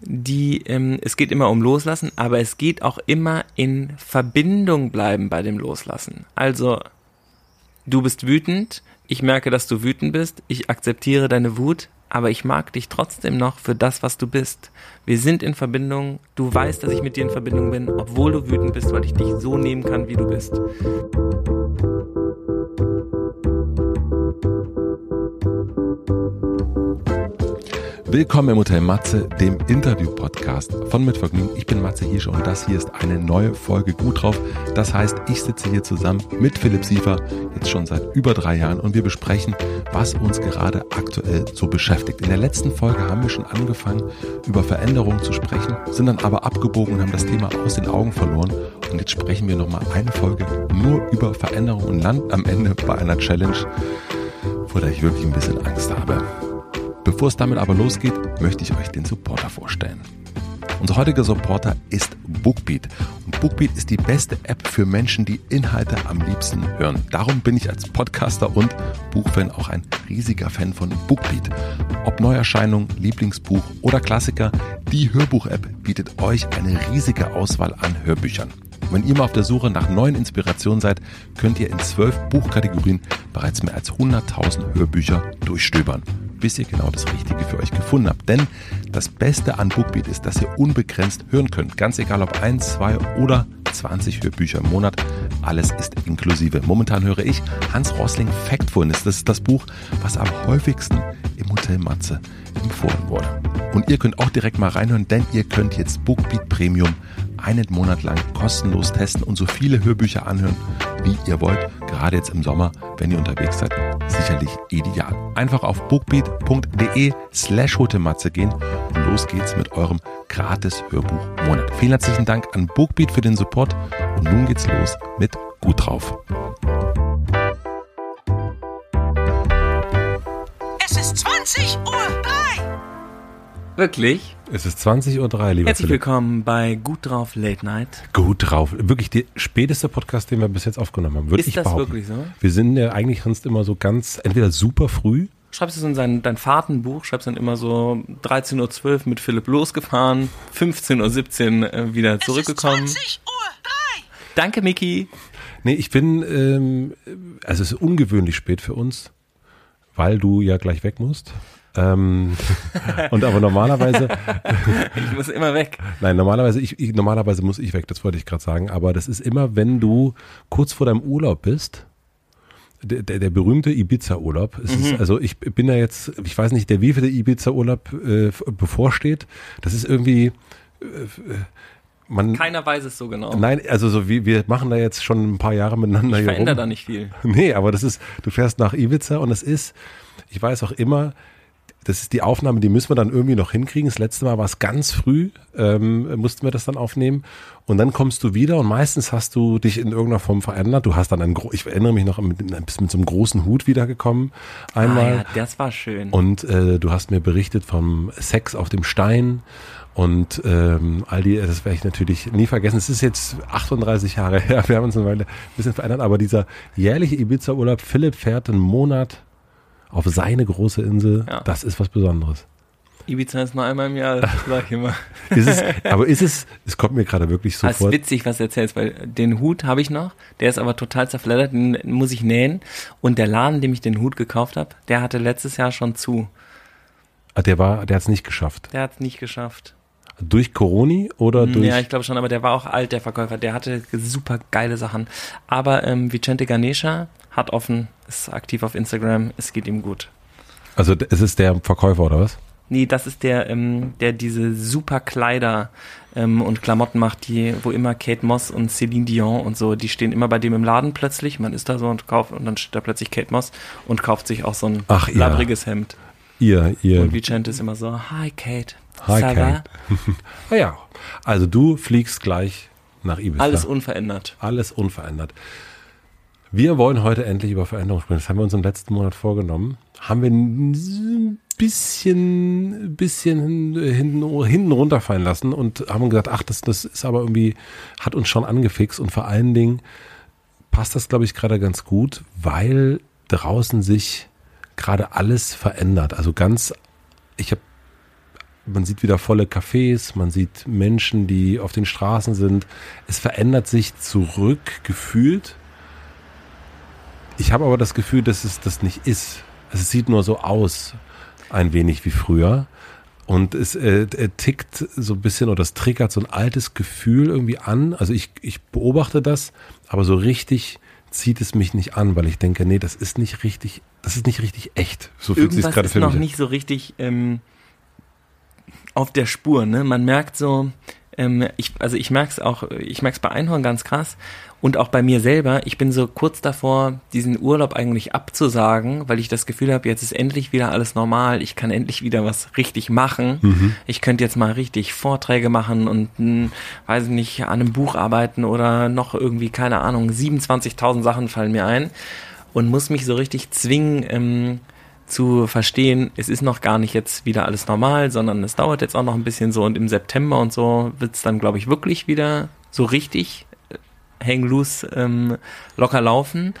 die, ähm, es geht immer um Loslassen, aber es geht auch immer in Verbindung bleiben bei dem Loslassen. Also, du bist wütend, ich merke, dass du wütend bist, ich akzeptiere deine Wut, aber ich mag dich trotzdem noch für das, was du bist. Wir sind in Verbindung, du weißt, dass ich mit dir in Verbindung bin, obwohl du wütend bist, weil ich dich so nehmen kann, wie du bist. Willkommen im Hotel Matze, dem Interview-Podcast von Mitvergnügen. Ich bin Matze Hiesche und das hier ist eine neue Folge Gut drauf. Das heißt, ich sitze hier zusammen mit Philipp Siefer, jetzt schon seit über drei Jahren und wir besprechen, was uns gerade aktuell so beschäftigt. In der letzten Folge haben wir schon angefangen, über Veränderungen zu sprechen, sind dann aber abgebogen und haben das Thema aus den Augen verloren. Und jetzt sprechen wir nochmal eine Folge nur über Veränderungen und landen am Ende bei einer Challenge, vor der ich wirklich ein bisschen Angst habe. Bevor es damit aber losgeht, möchte ich euch den Supporter vorstellen. Unser heutiger Supporter ist Bookbeat. Und Bookbeat ist die beste App für Menschen, die Inhalte am liebsten hören. Darum bin ich als Podcaster und Buchfan auch ein riesiger Fan von Bookbeat. Ob Neuerscheinung, Lieblingsbuch oder Klassiker, die Hörbuch-App bietet euch eine riesige Auswahl an Hörbüchern. Wenn ihr mal auf der Suche nach neuen Inspirationen seid, könnt ihr in zwölf Buchkategorien bereits mehr als 100.000 Hörbücher durchstöbern bis ihr genau das Richtige für euch gefunden habt. Denn das Beste an Bookbeat ist, dass ihr unbegrenzt hören könnt. Ganz egal ob 1, 2 oder 20 Hörbücher im Monat. Alles ist inklusive. Momentan höre ich Hans Rosling Factfulness. Das ist das Buch, was am häufigsten im Hotel Matze empfohlen wurde. Und ihr könnt auch direkt mal reinhören, denn ihr könnt jetzt Bookbeat Premium einen Monat lang kostenlos testen und so viele Hörbücher anhören, wie ihr wollt. Gerade jetzt im Sommer, wenn ihr unterwegs seid, sicherlich ideal. Einfach auf bookbeat.de slash Hotematze gehen und los geht's mit eurem gratis Hörbuch-Monat. Vielen herzlichen Dank an Bookbeat für den Support und nun geht's los mit Gut drauf. Wirklich? Es ist 20.03 Uhr, lieber Herzlich Philipp. willkommen bei Gut drauf Late Night. Gut drauf. Wirklich der späteste Podcast, den wir bis jetzt aufgenommen haben. Würde Ist ich das behaupten. wirklich so? Wir sind ja eigentlich sonst immer so ganz, entweder super früh. Schreibst du es in sein, dein Fahrtenbuch, schreibst dann immer so 13.12 Uhr mit Philipp losgefahren, 15.17 Uhr äh, wieder zurückgekommen. Es ist 20 Uhr 3. Danke, Miki. Nee, ich bin, ähm, also es ist ungewöhnlich spät für uns, weil du ja gleich weg musst. Ähm, und aber normalerweise, Ich muss immer weg. nein, normalerweise, ich, ich, normalerweise muss ich weg, das wollte ich gerade sagen, aber das ist immer, wenn du kurz vor deinem Urlaub bist, der, der, der berühmte Ibiza-Urlaub. Ist, also ich bin da jetzt, ich weiß nicht, der wievielte Ibiza-Urlaub äh, bevorsteht. Das ist irgendwie, äh, man, Keiner weiß es so genau. nein, also so wie wir machen da jetzt schon ein paar Jahre miteinander ich hier rum. verändere da nicht viel. Nee, aber das ist, du fährst nach Ibiza und es ist, ich weiß auch immer, das ist die Aufnahme, die müssen wir dann irgendwie noch hinkriegen. Das letzte Mal war es ganz früh, ähm, mussten wir das dann aufnehmen. Und dann kommst du wieder und meistens hast du dich in irgendeiner Form verändert. Du hast dann einen, ich erinnere mich noch, mit, bist mit so einem großen Hut wiedergekommen einmal. Ah, ja, das war schön. Und äh, du hast mir berichtet vom Sex auf dem Stein und ähm, all die, das werde ich natürlich nie vergessen. Es ist jetzt 38 Jahre her, wir haben uns eine Weile ein bisschen verändert, aber dieser jährliche Ibiza-Urlaub, Philipp fährt einen Monat auf seine große Insel, Ja. das ist was Besonderes. Ibiza ist nur einmal im Jahr, das sag ich immer. Ist es, aber ist es, es kommt mir gerade wirklich so Das ist vor. witzig, was du erzählst, weil den Hut habe ich noch, der ist aber total zerfleddert, den muss ich nähen. Und der Laden, dem ich den Hut gekauft habe, der hatte letztes Jahr schon zu. Ah, Der war, der hat es nicht geschafft. Der hat es nicht geschafft. Durch Coroni oder durch. Ja, ich glaube schon, aber der war auch alt, der Verkäufer. Der hatte super geile Sachen. Aber ähm, Vicente Ganesha hat offen, ist aktiv auf Instagram, es geht ihm gut. also es ist der Verkäufer oder was? Nee, das ist der, ähm, der diese super Kleider ähm, und Klamotten macht, die, wo immer Kate Moss und Celine Dion und so, die stehen immer bei dem im Laden plötzlich. Man ist da so und kauft und dann steht da plötzlich Kate Moss und kauft sich auch so ein Ach, ja. labbriges Hemd. Ihr, ihr. Und Vicente ist immer so, hi Kate. Hi, ça va?" Kate. Ah ja, also du fliegst gleich nach Ibiza. Alles unverändert. Alles unverändert. Wir wollen heute endlich über Veränderung sprechen. Das haben wir uns im letzten Monat vorgenommen. Haben wir ein bisschen, bisschen hinten, hinten runterfallen lassen und haben gesagt, ach, das, das ist aber irgendwie, hat uns schon angefixt und vor allen Dingen passt das, glaube ich, gerade ganz gut, weil draußen sich gerade alles verändert. Also ganz, ich habe man sieht wieder volle Cafés, man sieht Menschen, die auf den Straßen sind. Es verändert sich zurück gefühlt. Ich habe aber das Gefühl, dass es das nicht ist. Es sieht nur so aus, ein wenig wie früher. Und es äh, tickt so ein bisschen oder es triggert so ein altes Gefühl irgendwie an. Also ich, ich beobachte das, aber so richtig zieht es mich nicht an, weil ich denke, nee, das ist nicht richtig, das ist nicht richtig echt. So fühlt sich gerade für mich. ist noch nicht so richtig ähm, auf der Spur. Ne? Man merkt so, ähm, ich, also ich merke es auch, ich merke es bei Einhorn ganz krass und auch bei mir selber. Ich bin so kurz davor, diesen Urlaub eigentlich abzusagen, weil ich das Gefühl habe, jetzt ist endlich wieder alles normal. Ich kann endlich wieder was richtig machen. Mhm. Ich könnte jetzt mal richtig Vorträge machen und, mh, hm, weiß nicht, an einem Buch arbeiten oder noch irgendwie, keine Ahnung, 27.000 Sachen fallen mir ein und muss mich so richtig zwingen, ähm, zu verstehen, es ist noch gar nicht jetzt wieder alles normal, sondern es dauert jetzt auch noch ein bisschen so und im September und so wird es dann, glaube ich, wirklich wieder so richtig äh, hang loose ähm, locker laufen.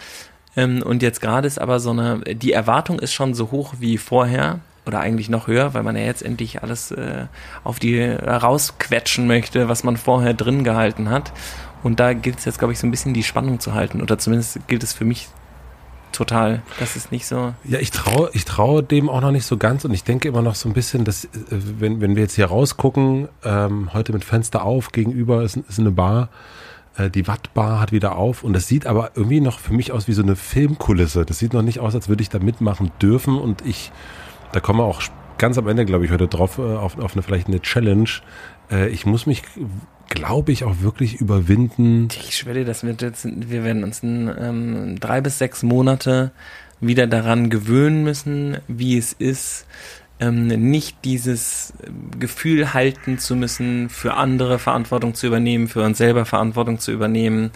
Ähm, und jetzt gerade ist aber so eine, die Erwartung ist schon so hoch wie vorher oder eigentlich noch höher, weil man ja jetzt endlich alles äh, auf die äh, rausquetschen möchte, was man vorher drin gehalten hat. Und da gilt es jetzt, glaube ich, so ein bisschen die Spannung zu halten. Oder zumindest gilt es für mich total. Das ist nicht so. Ja, ich traue ich traue dem auch noch nicht so ganz und ich denke immer noch so ein bisschen, dass, äh, wenn, wenn wir jetzt hier rausgucken, ähm, heute mit Fenster auf, gegenüber ist, ist eine Bar, äh, die Wattbar hat wieder auf und das sieht aber irgendwie noch für mich aus wie so eine Filmkulisse. Das sieht noch nicht aus, als würde ich da mitmachen dürfen und ich, da kommen wir auch ganz am Ende, glaube ich, heute drauf, äh, auf, auf eine vielleicht eine Challenge. Äh, ich muss mich glaube ich, auch wirklich überwinden. Ich schwöre dir, dass wir jetzt, wir werden uns in ähm, drei bis sechs Monate wieder daran gewöhnen müssen, wie es ist, ähm, nicht dieses Gefühl halten zu müssen, für andere Verantwortung zu übernehmen, für uns selber Verantwortung zu übernehmen,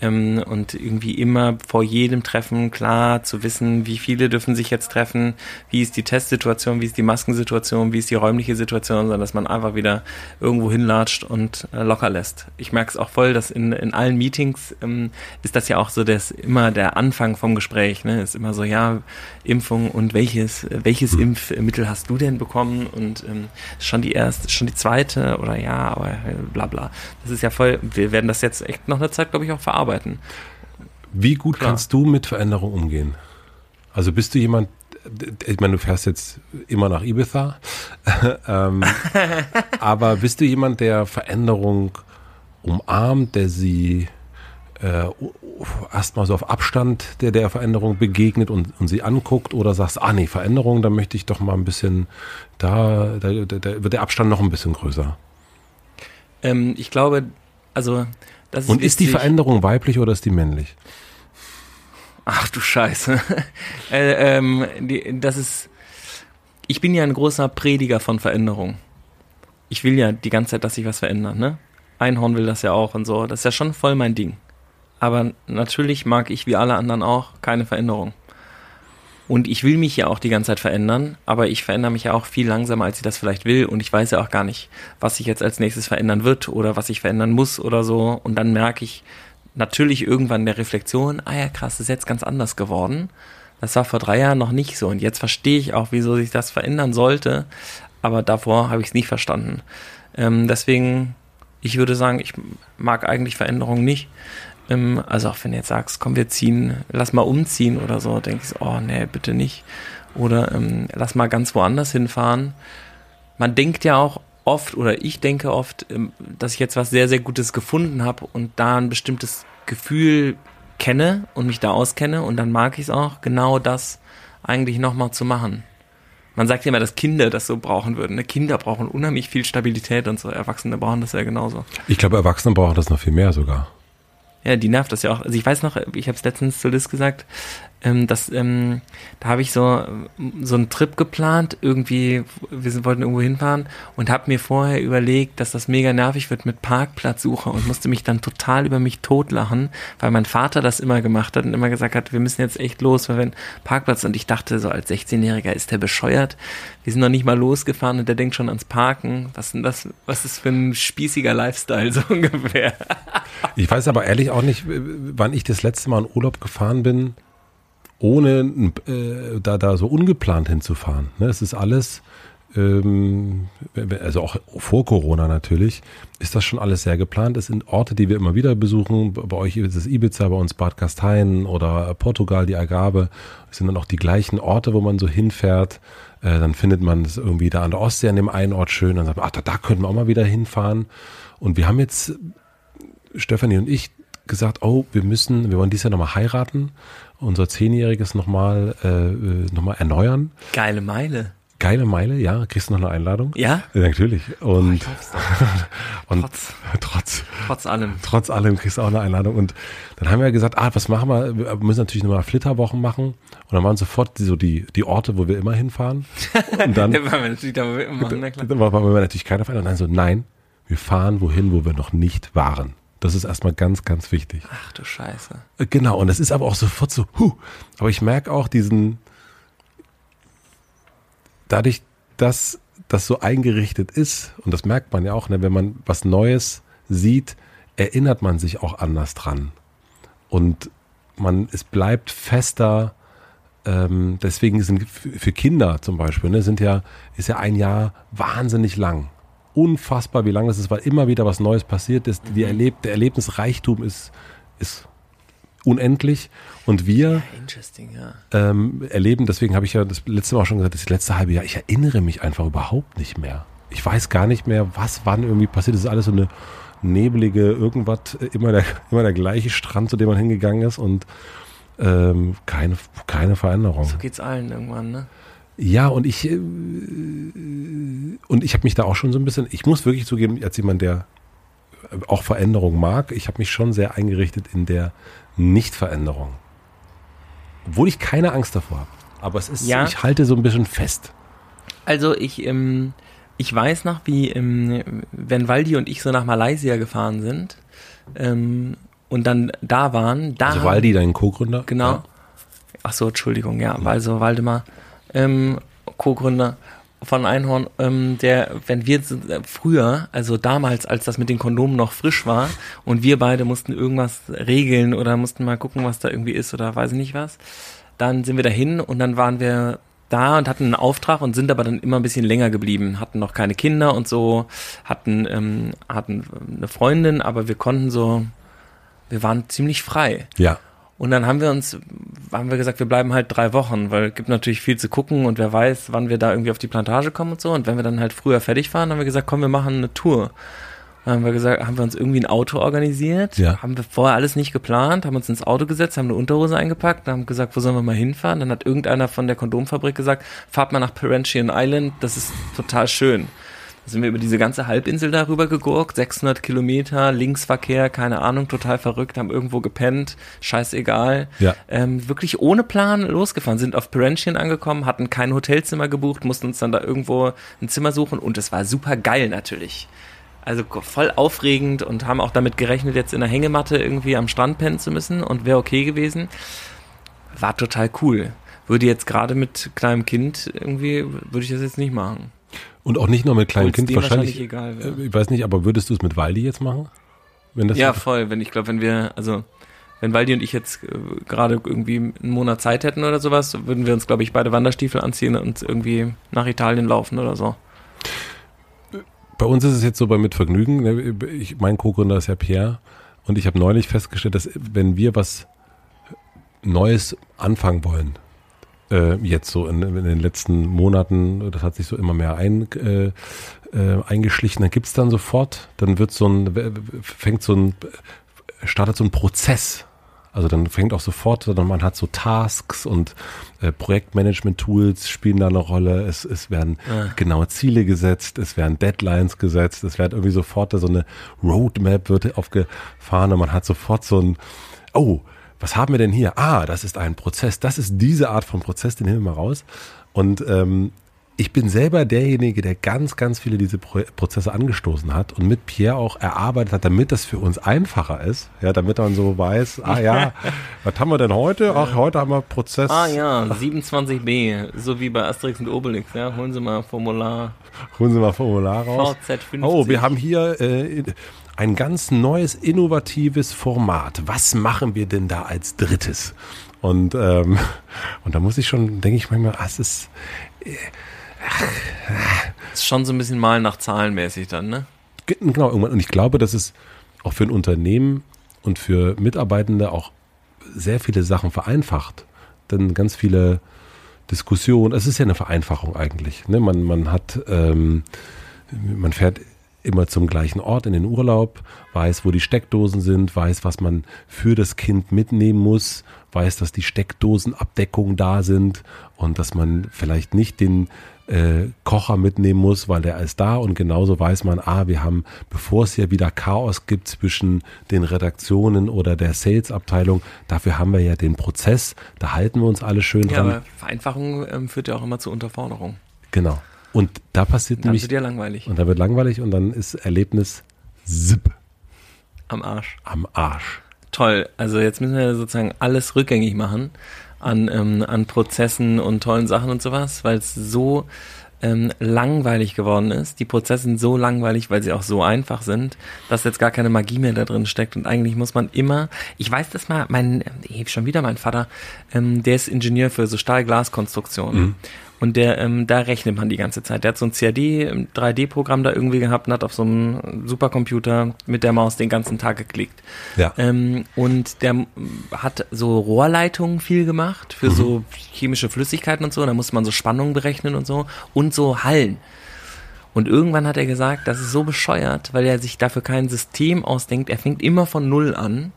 ähm, und irgendwie immer vor jedem Treffen klar zu wissen, wie viele dürfen sich jetzt treffen, wie ist die Testsituation, wie ist die Maskensituation, wie ist die räumliche Situation, sondern dass man einfach wieder irgendwo hinlatscht und äh, locker lässt. Ich merke es auch voll, dass in, in allen Meetings ähm, ist das ja auch so, dass immer der Anfang vom Gespräch, ne, ist immer so, ja, Impfung und welches, welches Impfmittel hast du denn bekommen und ähm, schon die erste, schon die zweite oder ja, aber äh, bla bla. Das ist ja voll, wir werden das jetzt echt noch eine Zeit, glaube ich, auch verarbeiten arbeiten. Wie gut Klar. kannst du mit Veränderung umgehen? Also bist du jemand, ich meine, du fährst jetzt immer nach Ibiza, ähm, aber bist du jemand, der Veränderung umarmt, der sie äh, erstmal so auf Abstand der, der Veränderung begegnet und, und sie anguckt oder sagst, ah nee, Veränderung, da möchte ich doch mal ein bisschen, da, da, da wird der Abstand noch ein bisschen größer. Ähm, ich glaube, also ist Und ist die Veränderung weiblich oder ist die männlich? Ach du Scheiße. äh, ähm, die, das ist. Ich bin ja ein großer Prediger von Veränderung. Ich will ja die ganze Zeit, dass sich was verändert, ne? Einhorn will das ja auch und so. Das ist ja schon voll mein Ding. Aber natürlich mag ich wie alle anderen auch keine Veränderung. Und ich will mich ja auch die ganze Zeit verändern, aber ich verändere mich ja auch viel langsamer, als ich das vielleicht will. Und ich weiß ja auch gar nicht, was sich jetzt als nächstes verändern wird oder was ich verändern muss oder so. Und dann merke ich natürlich irgendwann der Reflexion, ah ja, krass, ist jetzt ganz anders geworden. Das war vor drei Jahren noch nicht so. Und jetzt verstehe ich auch, wieso sich das verändern sollte. Aber davor habe ich es nicht verstanden. Ähm, deswegen, ich würde sagen, ich mag eigentlich Veränderungen nicht. Ähm, also auch wenn du jetzt sagst, komm, wir ziehen, lass mal umziehen oder so, denke ich, oh nee, bitte nicht. Oder ähm, lass mal ganz woanders hinfahren. Man denkt ja auch oft, oder ich denke oft, ähm, dass ich jetzt was sehr, sehr Gutes gefunden habe und da ein bestimmtes Gefühl kenne und mich da auskenne und dann mag ich es auch, genau das eigentlich nochmal zu machen. Man sagt ja immer, dass Kinder das so brauchen würden. Ne? Kinder brauchen unheimlich viel Stabilität und so. Erwachsene brauchen das ja genauso. Ich glaube, Erwachsene brauchen das noch viel mehr sogar. Ja, die nervt das ja auch. Also ich weiß noch, ich habe es letztens zu Liz gesagt, ähm, dass ähm, da habe ich so so einen Trip geplant, irgendwie, wir wollten irgendwo hinfahren und habe mir vorher überlegt, dass das mega nervig wird mit Parkplatzsuche und musste mich dann total über mich totlachen, weil mein Vater das immer gemacht hat und immer gesagt hat, wir müssen jetzt echt los, weil wir einen Parkplatz und ich dachte so als 16-Jähriger ist der bescheuert. Wir sind noch nicht mal losgefahren und der denkt schon ans Parken. Was denn das? Was ist für ein spießiger Lifestyle so ungefähr? ich weiß aber ehrlich auch nicht, wann ich das letzte Mal in Urlaub gefahren bin ohne äh, da, da so ungeplant hinzufahren. Ne? Es ist alles ähm, also auch vor Corona natürlich, ist das schon alles sehr geplant. Es sind Orte, die wir immer wieder besuchen. Bei euch ist es Ibiza, bei uns Bad Gastein oder Portugal, die Algarve. Es sind dann auch die gleichen Orte, wo man so hinfährt. Äh, dann findet man es irgendwie da an der Ostsee an dem einen Ort schön. Dann sagt man, ach, da, da könnten wir auch mal wieder hinfahren. Und wir haben jetzt, Stefanie und ich, gesagt, oh, wir müssen, wir wollen dieses Jahr nochmal heiraten, unser Zehnjähriges nochmal äh, äh noch erneuern. Geile Meile. Geile Meile, ja. Kriegst du noch eine Einladung? Ja? ja natürlich. Und, oh, und trotz, trotz, trotz allem. Trotz allem kriegst du auch eine Einladung. Und dann haben wir gesagt, ah, was machen wir? Wir müssen natürlich nochmal Flitterwochen machen. Und dann waren sofort so die, die Orte, wo wir immer hinfahren. Und dann, dann waren wir natürlich da, wo wir immer machen, na klar. Dann waren wir natürlich keiner Verein. Und dann so, nein, wir fahren wohin, wo wir noch nicht waren. Das ist erstmal ganz, ganz wichtig. Ach du Scheiße. Äh, genau, und das ist aber auch sofort so, huh. Aber ich merke auch diesen, dadurch, dass das so eingerichtet ist, und das merkt man ja auch, ne, wenn man was Neues sieht, erinnert man sich auch anders dran. Und man, es bleibt fester, ähm, deswegen sind für Kinder zum Beispiel, ne, sind ja, ist ja ein Jahr wahnsinnig lang. Unfassbar, wie lang das ist, weil immer wieder was Neues passiert ist. Die mhm. Erleb der Erlebnisreichtum ist, ist unendlich. Und wir ja, ja. Ähm, erleben, deswegen habe ich ja das letzte Mal auch schon gesagt, das letzte halbe Jahr, ich erinnere mich einfach überhaupt nicht mehr. Ich weiß gar nicht mehr, was wann irgendwie passiert. Das ist alles so eine nebelige, irgendwas, immer der, immer der gleiche Strand, zu dem man hingegangen ist und ähm, keine, keine Veränderung. So geht's allen irgendwann, ne? Ja, und ich äh, und ich habe mich da auch schon so ein bisschen, ich muss wirklich zugeben, als jemand, der auch Veränderung mag, ich habe mich schon sehr eingerichtet in der Nichtveränderung. Obwohl ich keine Angst davor habe. Aber es ist, ja. ich halte so ein bisschen fest. Also ich, ähm, ich weiß noch, wie, ähm, wenn Waldi und ich so nach Malaysia gefahren sind ähm, und dann da waren, da. Also Waldi, dein Co-Gründer? Genau. Ja. Ach so, Entschuldigung, ja, also Waldemar, ähm, Co-Gründer von Einhorn, ähm, der, wenn wir früher, also damals, als das mit den Kondomen noch frisch war und wir beide mussten irgendwas regeln oder mussten mal gucken, was da irgendwie ist oder weiß ich nicht was, dann sind wir dahin und dann waren wir da und hatten einen Auftrag und sind aber dann immer ein bisschen länger geblieben, hatten noch keine Kinder und so, hatten, ähm, hatten eine Freundin, aber wir konnten so, wir waren ziemlich frei. Ja. Und dann haben wir uns, haben wir gesagt, wir bleiben halt drei Wochen, weil es gibt natürlich viel zu gucken und wer weiß, wann wir da irgendwie auf die Plantage kommen und so. Und wenn wir dann halt früher fertig waren, haben wir gesagt, komm, wir machen eine Tour. Dann haben wir gesagt, haben wir uns irgendwie ein Auto organisiert, ja. haben wir vorher alles nicht geplant, haben uns ins Auto gesetzt, haben eine Unterhose eingepackt, haben gesagt, wo sollen wir mal hinfahren? Dann hat irgendeiner von der Kondomfabrik gesagt, fahrt mal nach Parentian Island, das ist total schön sind wir über diese ganze Halbinsel darüber gegurkt, 600 Kilometer, Linksverkehr, keine Ahnung, total verrückt, haben irgendwo gepennt, scheißegal. Ja. Ähm, wirklich ohne Plan losgefahren, sind auf Parentian angekommen, hatten kein Hotelzimmer gebucht, mussten uns dann da irgendwo ein Zimmer suchen und es war super geil natürlich. Also voll aufregend und haben auch damit gerechnet, jetzt in der Hängematte irgendwie am Strand pennen zu müssen und wäre okay gewesen. War total cool. Würde jetzt gerade mit kleinem Kind irgendwie, würde ich das jetzt nicht machen. Und auch nicht nur mit kleinem Kind wahrscheinlich. wahrscheinlich egal, äh, ich weiß nicht, aber würdest du es mit Waldi jetzt machen? Wenn das ja, voll. Wenn ich glaube, wenn wir, also wenn Waldi und ich jetzt äh, gerade irgendwie einen Monat Zeit hätten oder sowas, würden wir uns, glaube ich, beide Wanderstiefel anziehen und irgendwie nach Italien laufen oder so. Bei uns ist es jetzt so bei Mitvergnügen. Ne, ich, mein Co-Gründer ist ja Pierre und ich habe neulich festgestellt, dass wenn wir was Neues anfangen wollen, äh, jetzt so in, in, den letzten Monaten, das hat sich so immer mehr ein, äh, äh, eingeschlichen, dann gibt's dann sofort, dann wird so ein, fängt so ein, startet so ein Prozess. Also dann fängt auch sofort, sondern man hat so Tasks und äh, Projektmanagement-Tools spielen da eine Rolle. Es, es werden ja. genaue Ziele gesetzt, es werden Deadlines gesetzt, es wird irgendwie sofort so eine Roadmap wird aufgefahren und man hat sofort so ein, oh, was haben wir denn hier? Ah, das ist ein Prozess. Das ist diese Art von Prozess, den nehmen wir mal raus. Und ähm, ich bin selber derjenige, der ganz, ganz viele diese Pro Prozesse angestoßen hat und mit Pierre auch erarbeitet hat, damit das für uns einfacher ist. Ja, damit man so weiß, ah ja, was haben wir denn heute? Ach, heute haben wir Prozess. Ah ja, 27b, so wie bei Asterix und Obelix, ja, holen Sie mal Formular. Holen Sie mal Formular raus. VZ50. Oh, wir haben hier äh, ein ganz neues, innovatives Format. Was machen wir denn da als drittes? Und, ähm, und da muss ich schon, denke ich manchmal, ah, es ist, äh, Ist schon so ein bisschen mal nach Zahlen mäßig dann, ne? Ge- Genau, irgendwann. Und ich glaube, dass es auch für ein Unternehmen und für Mitarbeitende auch sehr viele Sachen vereinfacht. Denn ganz viele Diskussionen, es ist ja eine Vereinfachung eigentlich. Ne? Man, man hat, ähm, man fährt immer zum gleichen Ort in den Urlaub, weiß, wo die Steckdosen sind, weiß, was man für das Kind mitnehmen muss, weiß, dass die Steckdosenabdeckungen da sind und dass man vielleicht nicht den äh, Kocher mitnehmen muss, weil der ist da und genauso weiß man, ah, wir haben, bevor es hier wieder Chaos gibt zwischen den Redaktionen oder der Sales-Abteilung, dafür haben wir ja den Prozess, da halten wir uns alle schön Ja, dran. aber Vereinfachung ähm, führt ja auch immer zu Unterforderung. genau. Und da passiert Dann nämlich, wird ja langweilig. und da wird langweilig und dann ist Erlebnis zip Am Arsch. am Arsch. Toll. Also jetzt müssen wir sozusagen alles rückgängig machen an, ähm, an Prozessen und tollen Sachen und sowas, weil es so ähm, langweilig geworden ist. Die Prozesse sind so langweilig, weil sie auch so einfach sind, dass jetzt gar keine Magie mehr da drin steckt. Und eigentlich muss man immer, ich weiß das mal, mein, äh, schon wieder mein Vater, ähm, der ist Ingenieur für so Stahl-Glas-Konstruktionen. Und der, ähm, da rechnet man die ganze Zeit. Der hat so ein CAD, 3D-Programm da irgendwie gehabt und hat auf so einem Supercomputer mit der Maus den ganzen Tag geklickt. Ja. Ähm, und der hat so Rohrleitungen viel gemacht für so chemische Flüssigkeiten und so. Da musste man so Spannungen berechnen und so. Und so Hallen. Und irgendwann hat er gesagt, das ist so bescheuert, weil er sich dafür kein System ausdenkt. Er fängt immer von Null an.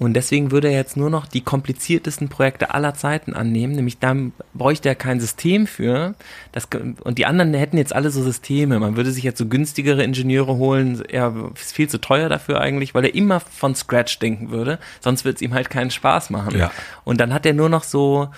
Und deswegen würde er jetzt nur noch die kompliziertesten Projekte aller Zeiten annehmen. Nämlich da bräuchte er kein System für. Das, und die anderen hätten jetzt alle so Systeme. Man würde sich jetzt so günstigere Ingenieure holen. Er ist viel zu teuer dafür eigentlich, weil er immer von Scratch denken würde. Sonst würde es ihm halt keinen Spaß machen. Ja. Und dann hat er nur noch so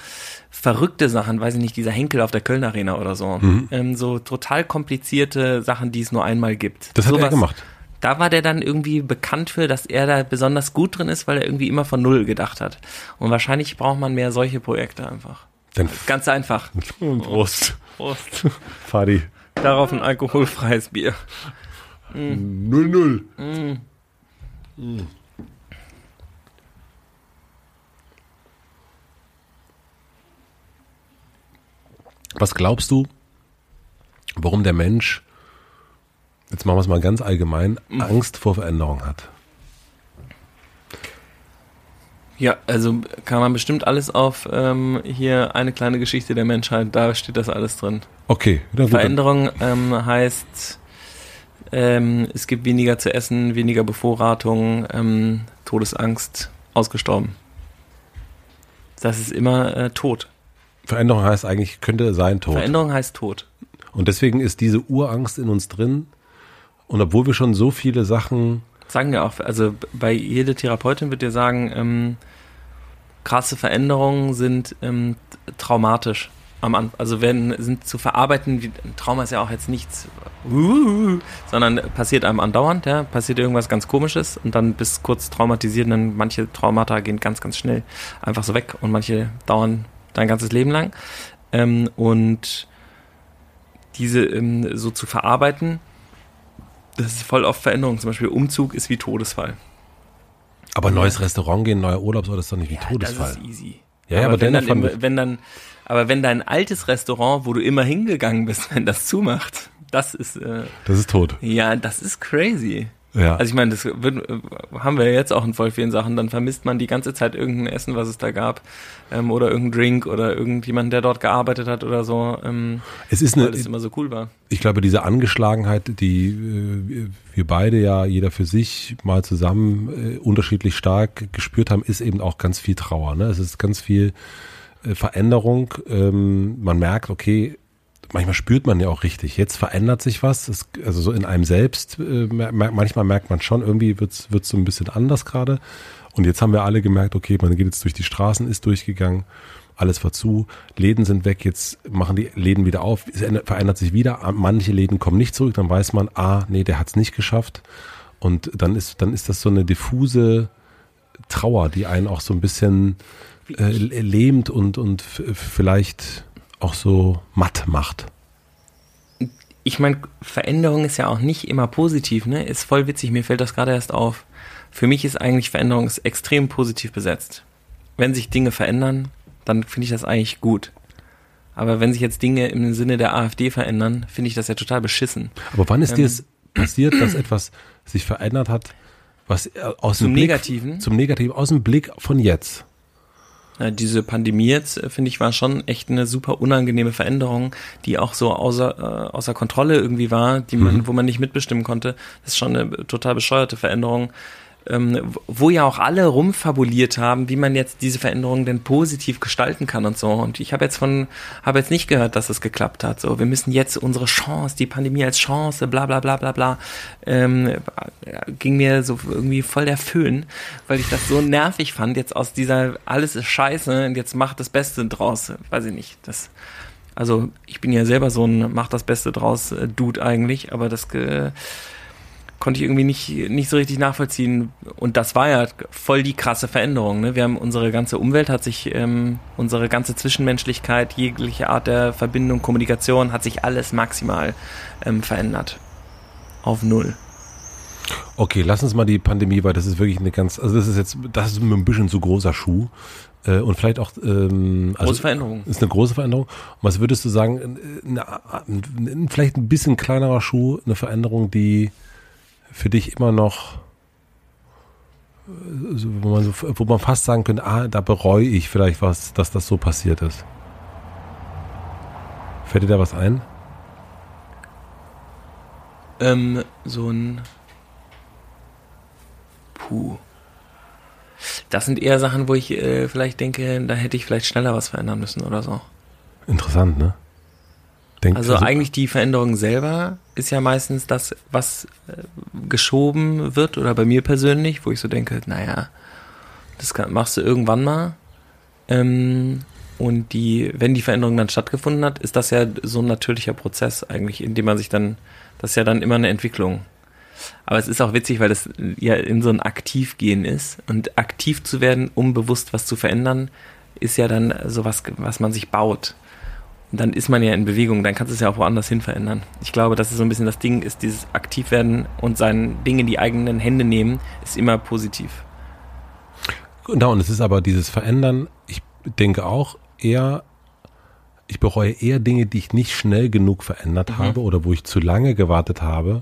verrückte Sachen, weiß ich nicht, dieser Henkel auf der Köln Arena oder so. Ähm, so total komplizierte Sachen, die es nur einmal gibt. Das hat er Sowas- gemacht. Da war der dann irgendwie bekannt für, dass er da besonders gut drin ist, weil er irgendwie immer von Null gedacht hat. Und wahrscheinlich braucht man mehr solche Projekte einfach. Dann Ganz einfach. Prost. Prost. Fadi. Darauf ein alkoholfreies Bier. 0-0. Was glaubst du, warum der Mensch, jetzt machen wir es mal ganz allgemein, Angst vor Veränderung hat? Ja, also kann man bestimmt alles auf ähm, hier eine kleine Geschichte der Menschheit, da steht das alles drin. Okay, dann- Veränderung ähm, heißt, ähm, es gibt weniger zu essen, weniger Bevorratung, ähm, Todesangst, ausgestorben. Das ist immer äh, tot. Veränderung heißt eigentlich, könnte sein Tod. Veränderung heißt Tod. Und deswegen ist diese Urangst in uns drin. Und obwohl wir schon so viele Sachen, Sagen wir auch, also bei jede Therapeutin wird dir sagen, ähm, krasse Veränderungen sind ähm, traumatisch. Am An also werden, sind zu verarbeiten, wie, Trauma ist ja auch jetzt nichts, sondern passiert einem andauernd, ja, passiert irgendwas ganz komisches und dann bist kurz traumatisiert und dann manche Traumata gehen ganz, ganz schnell einfach so weg und manche dauern dein ganzes Leben lang. Ähm, und diese ähm, so zu verarbeiten, das ist voll oft Veränderung. Zum Beispiel Umzug ist wie Todesfall. aber neues Restaurant gehen, neuer Urlaubsort ist doch nicht wie Todesfall. Das ist easy. Ja, ja, aber wenn dann, im, wenn dann, aber wenn dein altes Restaurant, wo du immer hingegangen bist, wenn das zumacht, das ist, äh, Das ist tot. ja, das ist crazy. Ja. Also ich meine, das wird, haben wir ja jetzt auch in voll vielen Sachen. Dann vermisst man die ganze Zeit irgendein Essen, was es da gab, ähm, oder irgendein Drink oder irgendjemand, der dort gearbeitet hat oder so, ähm, es ist weil eine, das immer so cool war. ich glaube, diese Angeschlagenheit, die äh, wir beide ja, jeder für sich mal zusammen äh, unterschiedlich stark gespürt haben, ist eben auch ganz viel Trauer. Ne? Es ist ganz viel äh, Veränderung. Ähm, man merkt, okay, manchmal spürt man ja auch richtig, jetzt verändert sich was. Es, also so in einem selbst, äh, manchmal merkt man schon, irgendwie wird's wird's so ein bisschen anders gerade. Und jetzt haben wir alle gemerkt, okay, man geht jetzt durch die Straßen, ist durchgegangen, alles war zu, Läden sind weg, jetzt machen die Läden wieder auf, es ändert- verändert sich wieder, manche Läden kommen nicht zurück, dann weiß man, ah, nee, der hat's nicht geschafft. Und dann ist, dann ist das so eine diffuse Trauer, die einen auch so ein bisschen äh, lähmt und, und vielleicht auch so matt macht. ich meine, Veränderung ist ja auch nicht immer positiv, ne? Ist voll witzig, mir fällt das gerade erst auf. Für mich ist eigentlich Veränderung ist extrem positiv besetzt. Wenn sich Dinge verändern, dann finde ich das eigentlich gut. Aber wenn sich jetzt Dinge im Sinne der AfD verändern, finde ich das ja total beschissen. Aber wann ist Ähm. dir es passiert, dass etwas sich verändert hat, was äh, aus Zum dem Blick, Negativen? Zum Negativen, aus dem Blick von jetzt. Ja, diese Pandemie jetzt, äh, finde ich, war schon echt eine super unangenehme Veränderung, die auch so außer, äh, außer Kontrolle irgendwie war, die man, wo man nicht mitbestimmen konnte. Das ist schon eine total bescheuerte Veränderung. Ähm, wo ja auch alle rumfabuliert haben, wie man jetzt diese Veränderung denn positiv gestalten kann und so. Und ich habe jetzt von, habe jetzt nicht gehört, dass es geklappt hat. So, wir müssen jetzt unsere Chance, die Pandemie als Chance, bla bla bla bla bla. Ähm, ging mir so irgendwie voll der Föhn, weil ich das so nervig fand, jetzt aus dieser alles ist scheiße und jetzt macht das Beste draus. Weiß ich nicht. Das, also ich bin ja selber so ein Mach das Beste draus äh, Dude eigentlich, aber das konnte ich irgendwie nicht, nicht so richtig nachvollziehen. Und das war ja voll die krasse Veränderung. Ne? Wir haben unsere ganze Umwelt hat sich, ähm, unsere ganze Zwischenmenschlichkeit, jegliche Art der Verbindung, Kommunikation, hat sich alles maximal ähm, verändert. Auf null. Okay, lass uns mal die Pandemie, weil das ist wirklich eine ganz, also das ist jetzt, das ist ein bisschen zu großer Schuh. Äh, und vielleicht auch, ähm, also Große Veränderung. ist eine große Veränderung. Und was würdest du sagen, äh, eine, ein- vielleicht ein bisschen kleinerer Schuh, eine Veränderung, die für dich immer noch, äh, wo, man so, wo man fast sagen könnte, ah, da bereue ich vielleicht was, dass das so passiert ist. Fällt dir da was ein? Ähm, so ein. Puh. Das sind eher Sachen, wo ich äh, vielleicht denke, da hätte ich vielleicht schneller was verändern müssen oder so. Interessant, ne? Denk, Also eigentlich die Veränderung selber ist ja meistens das, was äh, geschoben wird oder bei mir persönlich, wo ich so denke, naja, das machst du irgendwann mal. Ähm, und die, wenn die Veränderung dann stattgefunden hat, ist das ja so ein natürlicher Prozess eigentlich, in dem man sich dann, das ist ja dann immer eine Entwicklung. Aber es ist auch witzig, weil das ja in so ein Aktivgehen ist. Und aktiv zu werden, um bewusst was zu verändern, ist ja dann sowas, was man sich baut. Dann ist man ja in Bewegung, dann kannst du es ja auch woanders hin verändern. Ich glaube, das ist so ein bisschen das Ding, ist dieses Aktivwerden und sein Ding in die eigenen Hände nehmen, ist immer positiv. Genau, und es ist aber dieses Verändern, ich denke auch eher, ich bereue eher Dinge, die ich nicht schnell genug verändert Mhm. habe oder wo ich zu lange gewartet habe,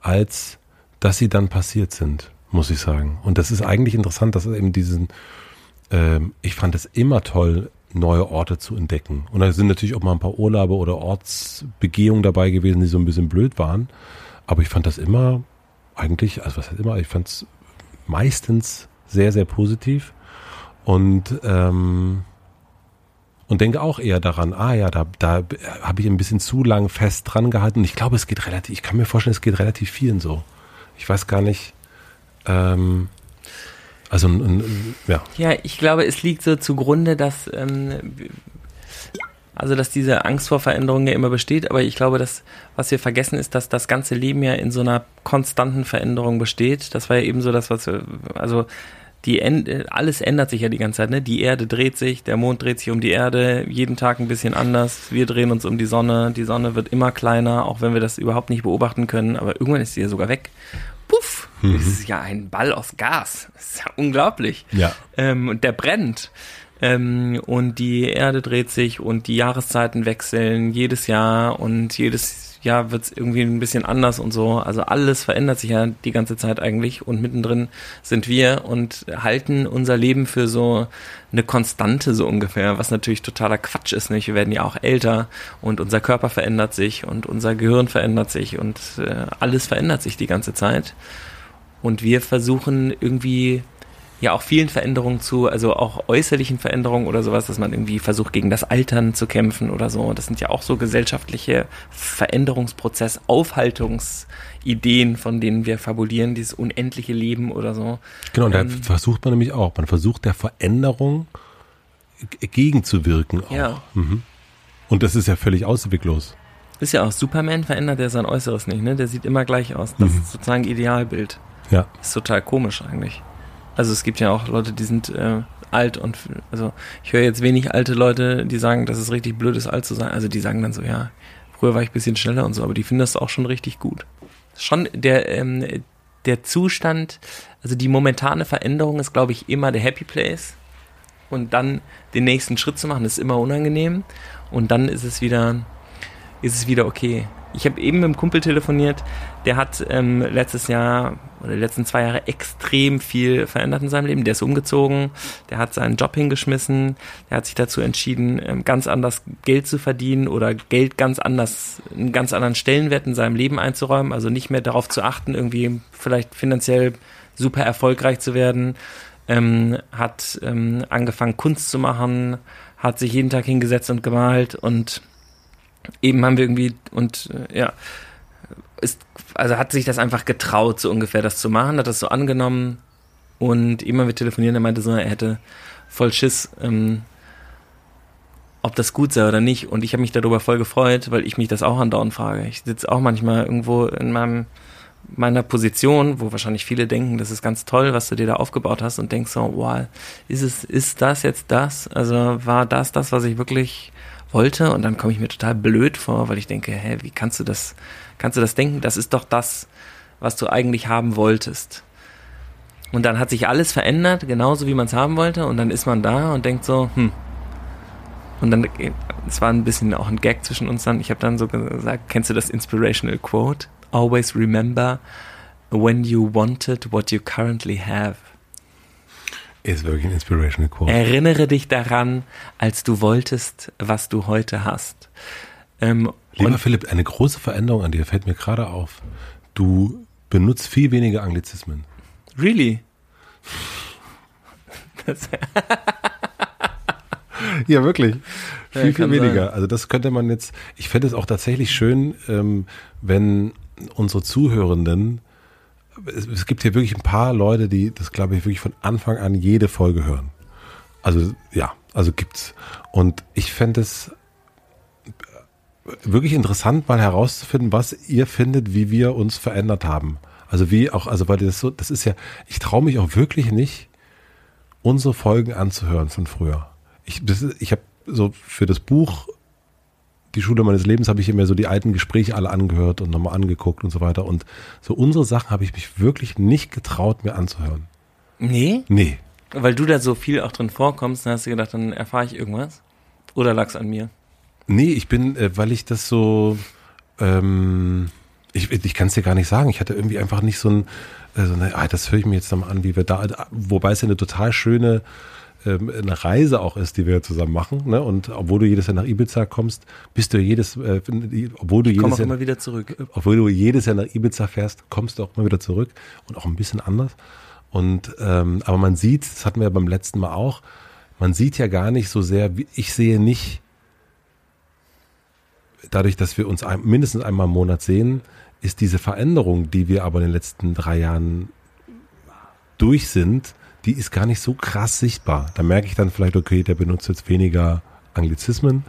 als dass sie dann passiert sind, muss ich sagen. Und das ist eigentlich interessant, dass eben diesen, ähm, ich fand es immer toll, neue Orte zu entdecken. Und da sind natürlich auch mal ein paar Urlaube oder Ortsbegehungen dabei gewesen, die so ein bisschen blöd waren. Aber ich fand das immer eigentlich, also was heißt immer, ich fand es meistens sehr, sehr positiv und ähm, und denke auch eher daran, ah ja, da, da habe ich ein bisschen zu lang fest dran gehalten. Und ich glaube, es geht relativ, ich kann mir vorstellen, es geht relativ vielen so. Ich weiß gar nicht, ähm, also ja, Ja, ich glaube, es liegt so zugrunde, dass ähm, also dass diese Angst vor Veränderungen ja immer besteht, aber ich glaube, dass was wir vergessen ist, dass das ganze Leben ja in so einer konstanten Veränderung besteht. Das war ja eben so das, was wir, also die End, alles ändert sich ja die ganze Zeit, ne? Die Erde dreht sich, der Mond dreht sich um die Erde, jeden Tag ein bisschen anders. Wir drehen uns um die Sonne, die Sonne wird immer kleiner, auch wenn wir das überhaupt nicht beobachten können, aber irgendwann ist sie ja sogar weg. Puff! Das ist ja ein Ball aus Gas. Das ist ja unglaublich ja, ähm, und der brennt. Ähm, und die Erde dreht sich und die Jahreszeiten wechseln jedes Jahr und jedes Jahr wird es irgendwie ein bisschen anders und so. Also alles verändert sich ja die ganze Zeit eigentlich und mittendrin sind wir und halten unser Leben für so eine Konstante so ungefähr, was natürlich totaler Quatsch ist. Nicht? Wir werden ja auch älter und unser Körper verändert sich und unser Gehirn verändert sich und äh, alles verändert sich die ganze Zeit. Und wir versuchen irgendwie ja auch vielen Veränderungen zu, also auch äußerlichen Veränderungen oder sowas, dass man irgendwie versucht, gegen das Altern zu kämpfen oder so. Das sind ja auch so gesellschaftliche Veränderungsprozess, Aufhaltungsideen, von denen wir fabulieren, dieses unendliche Leben oder so. genau, und da Ähm, versucht man nämlich auch, man versucht der Veränderung gegenzuwirken auch. Ja. Mhm. Und das ist ja völlig ausweglos. Ist ja auch Superman verändert ja sein Äußeres nicht, ne? Der sieht immer gleich aus. Das ist sozusagen Idealbild. Ja, Ist total komisch eigentlich. Also es gibt ja auch Leute, die sind äh, alt und also ich höre jetzt wenig alte Leute, die sagen, dass es richtig blöd ist, alt zu sein. Also die sagen dann so, ja, früher war ich ein bisschen schneller und so, aber die finden das auch schon richtig gut. Schon der, ähm, der Zustand, also die momentane Veränderung ist, glaube ich, immer der Happy Place. und dann den nächsten Schritt zu machen, ist immer unangenehm und dann ist es wieder, ist es wieder okay. Ich habe eben mit einem Kumpel telefoniert, der hat ähm, letztes Jahr oder die letzten zwei Jahre extrem viel verändert in seinem Leben. Der ist umgezogen, der hat seinen Job hingeschmissen, der hat sich dazu entschieden, ähm, ganz anders Geld zu verdienen oder Geld ganz anders, einen ganz anderen Stellenwert in seinem Leben einzuräumen. Also nicht mehr darauf zu achten, irgendwie vielleicht finanziell super erfolgreich zu werden. Ähm, hat ähm, angefangen Kunst zu machen, hat sich jeden Tag hingesetzt und gemalt und eben haben wir irgendwie und äh, ja ist also hat sich das einfach getraut so ungefähr das zu machen hat das so angenommen. Und immer wir telefonieren er meinte so er hätte voll Schiss ähm, ob das gut sei oder nicht. Und ich habe mich darüber voll gefreut weil ich mich das auch andauernd frage. Ich sitze auch manchmal irgendwo in meinem meiner Position, wo wahrscheinlich viele denken, das ist ganz toll, was du dir da aufgebaut hast und denkst so, wow, ist es, ist das jetzt das? Also war das das, was ich wirklich wollte und dann komme ich mir total blöd vor, weil ich denke, hä, wie kannst du das, kannst du das denken? Das ist doch das, was du eigentlich haben wolltest. Und dann hat sich alles verändert, genauso wie man es haben wollte und dann ist man da und denkt so, hm. Und dann, es war ein bisschen auch ein Gag zwischen uns dann. Ich habe dann so gesagt, kennst du das Inspirational Quote? Always remember when you wanted what you currently have. Ist wirklich ein Inspirational Quote. Erinnere dich daran, als du wolltest, was du heute hast. Ähm, Lieber Philipp, eine große Veränderung an dir fällt mir gerade auf. Du benutzt viel weniger Anglizismen. Really? ja, wirklich. Viel, Ja, viel weniger. sein. Also das könnte man jetzt, ich fände es auch tatsächlich schön, ähm, wenn unsere Zuhörenden, es, es gibt hier wirklich ein paar Leute, die das, glaube ich, wirklich von Anfang an jede Folge hören. Also ja, also gibt's. Und ich fände es wirklich interessant, mal herauszufinden, was ihr findet, wie wir uns verändert haben. Also wie auch, also weil das so, das ist ja, ich traue mich auch wirklich nicht, unsere Folgen anzuhören von früher. Ich, ich habe so für das Buch die Schule meines Lebens habe ich immer so die alten Gespräche alle angehört und nochmal angeguckt und so weiter. Und so unsere Sachen habe ich mich wirklich nicht getraut, mir anzuhören. Nee? Nee. Weil du da so viel auch drin vorkommst, dann hast du gedacht, dann erfahre ich irgendwas? Oder lag's an mir? Nee, ich bin, äh, weil ich das so, ähm, ich, ich kann es dir gar nicht sagen. Ich hatte irgendwie einfach nicht so ein, äh, so eine, ah, das höre ich mir jetzt nochmal an, wie wir da, wobei es ja eine total schöne ähm, eine Reise auch ist, die wir zusammen machen. Ne? Und obwohl du jedes Jahr nach Ibiza kommst, bist du jedes, äh, obwohl du Ich jedes Jahr, immer wieder zurück. obwohl du jedes Jahr nach Ibiza fährst, kommst du auch immer wieder zurück und auch ein bisschen anders. Und ähm, aber man sieht, das hatten wir ja beim letzten Mal auch, man sieht ja gar nicht so sehr, wie ich sehe nicht, dadurch, dass wir uns ein, mindestens einmal im Monat sehen, ist diese Veränderung, die wir aber in den letzten drei Jahren durch sind, die ist gar nicht so krass sichtbar. Da merke ich dann vielleicht, okay, der benutzt jetzt weniger Anglizismen.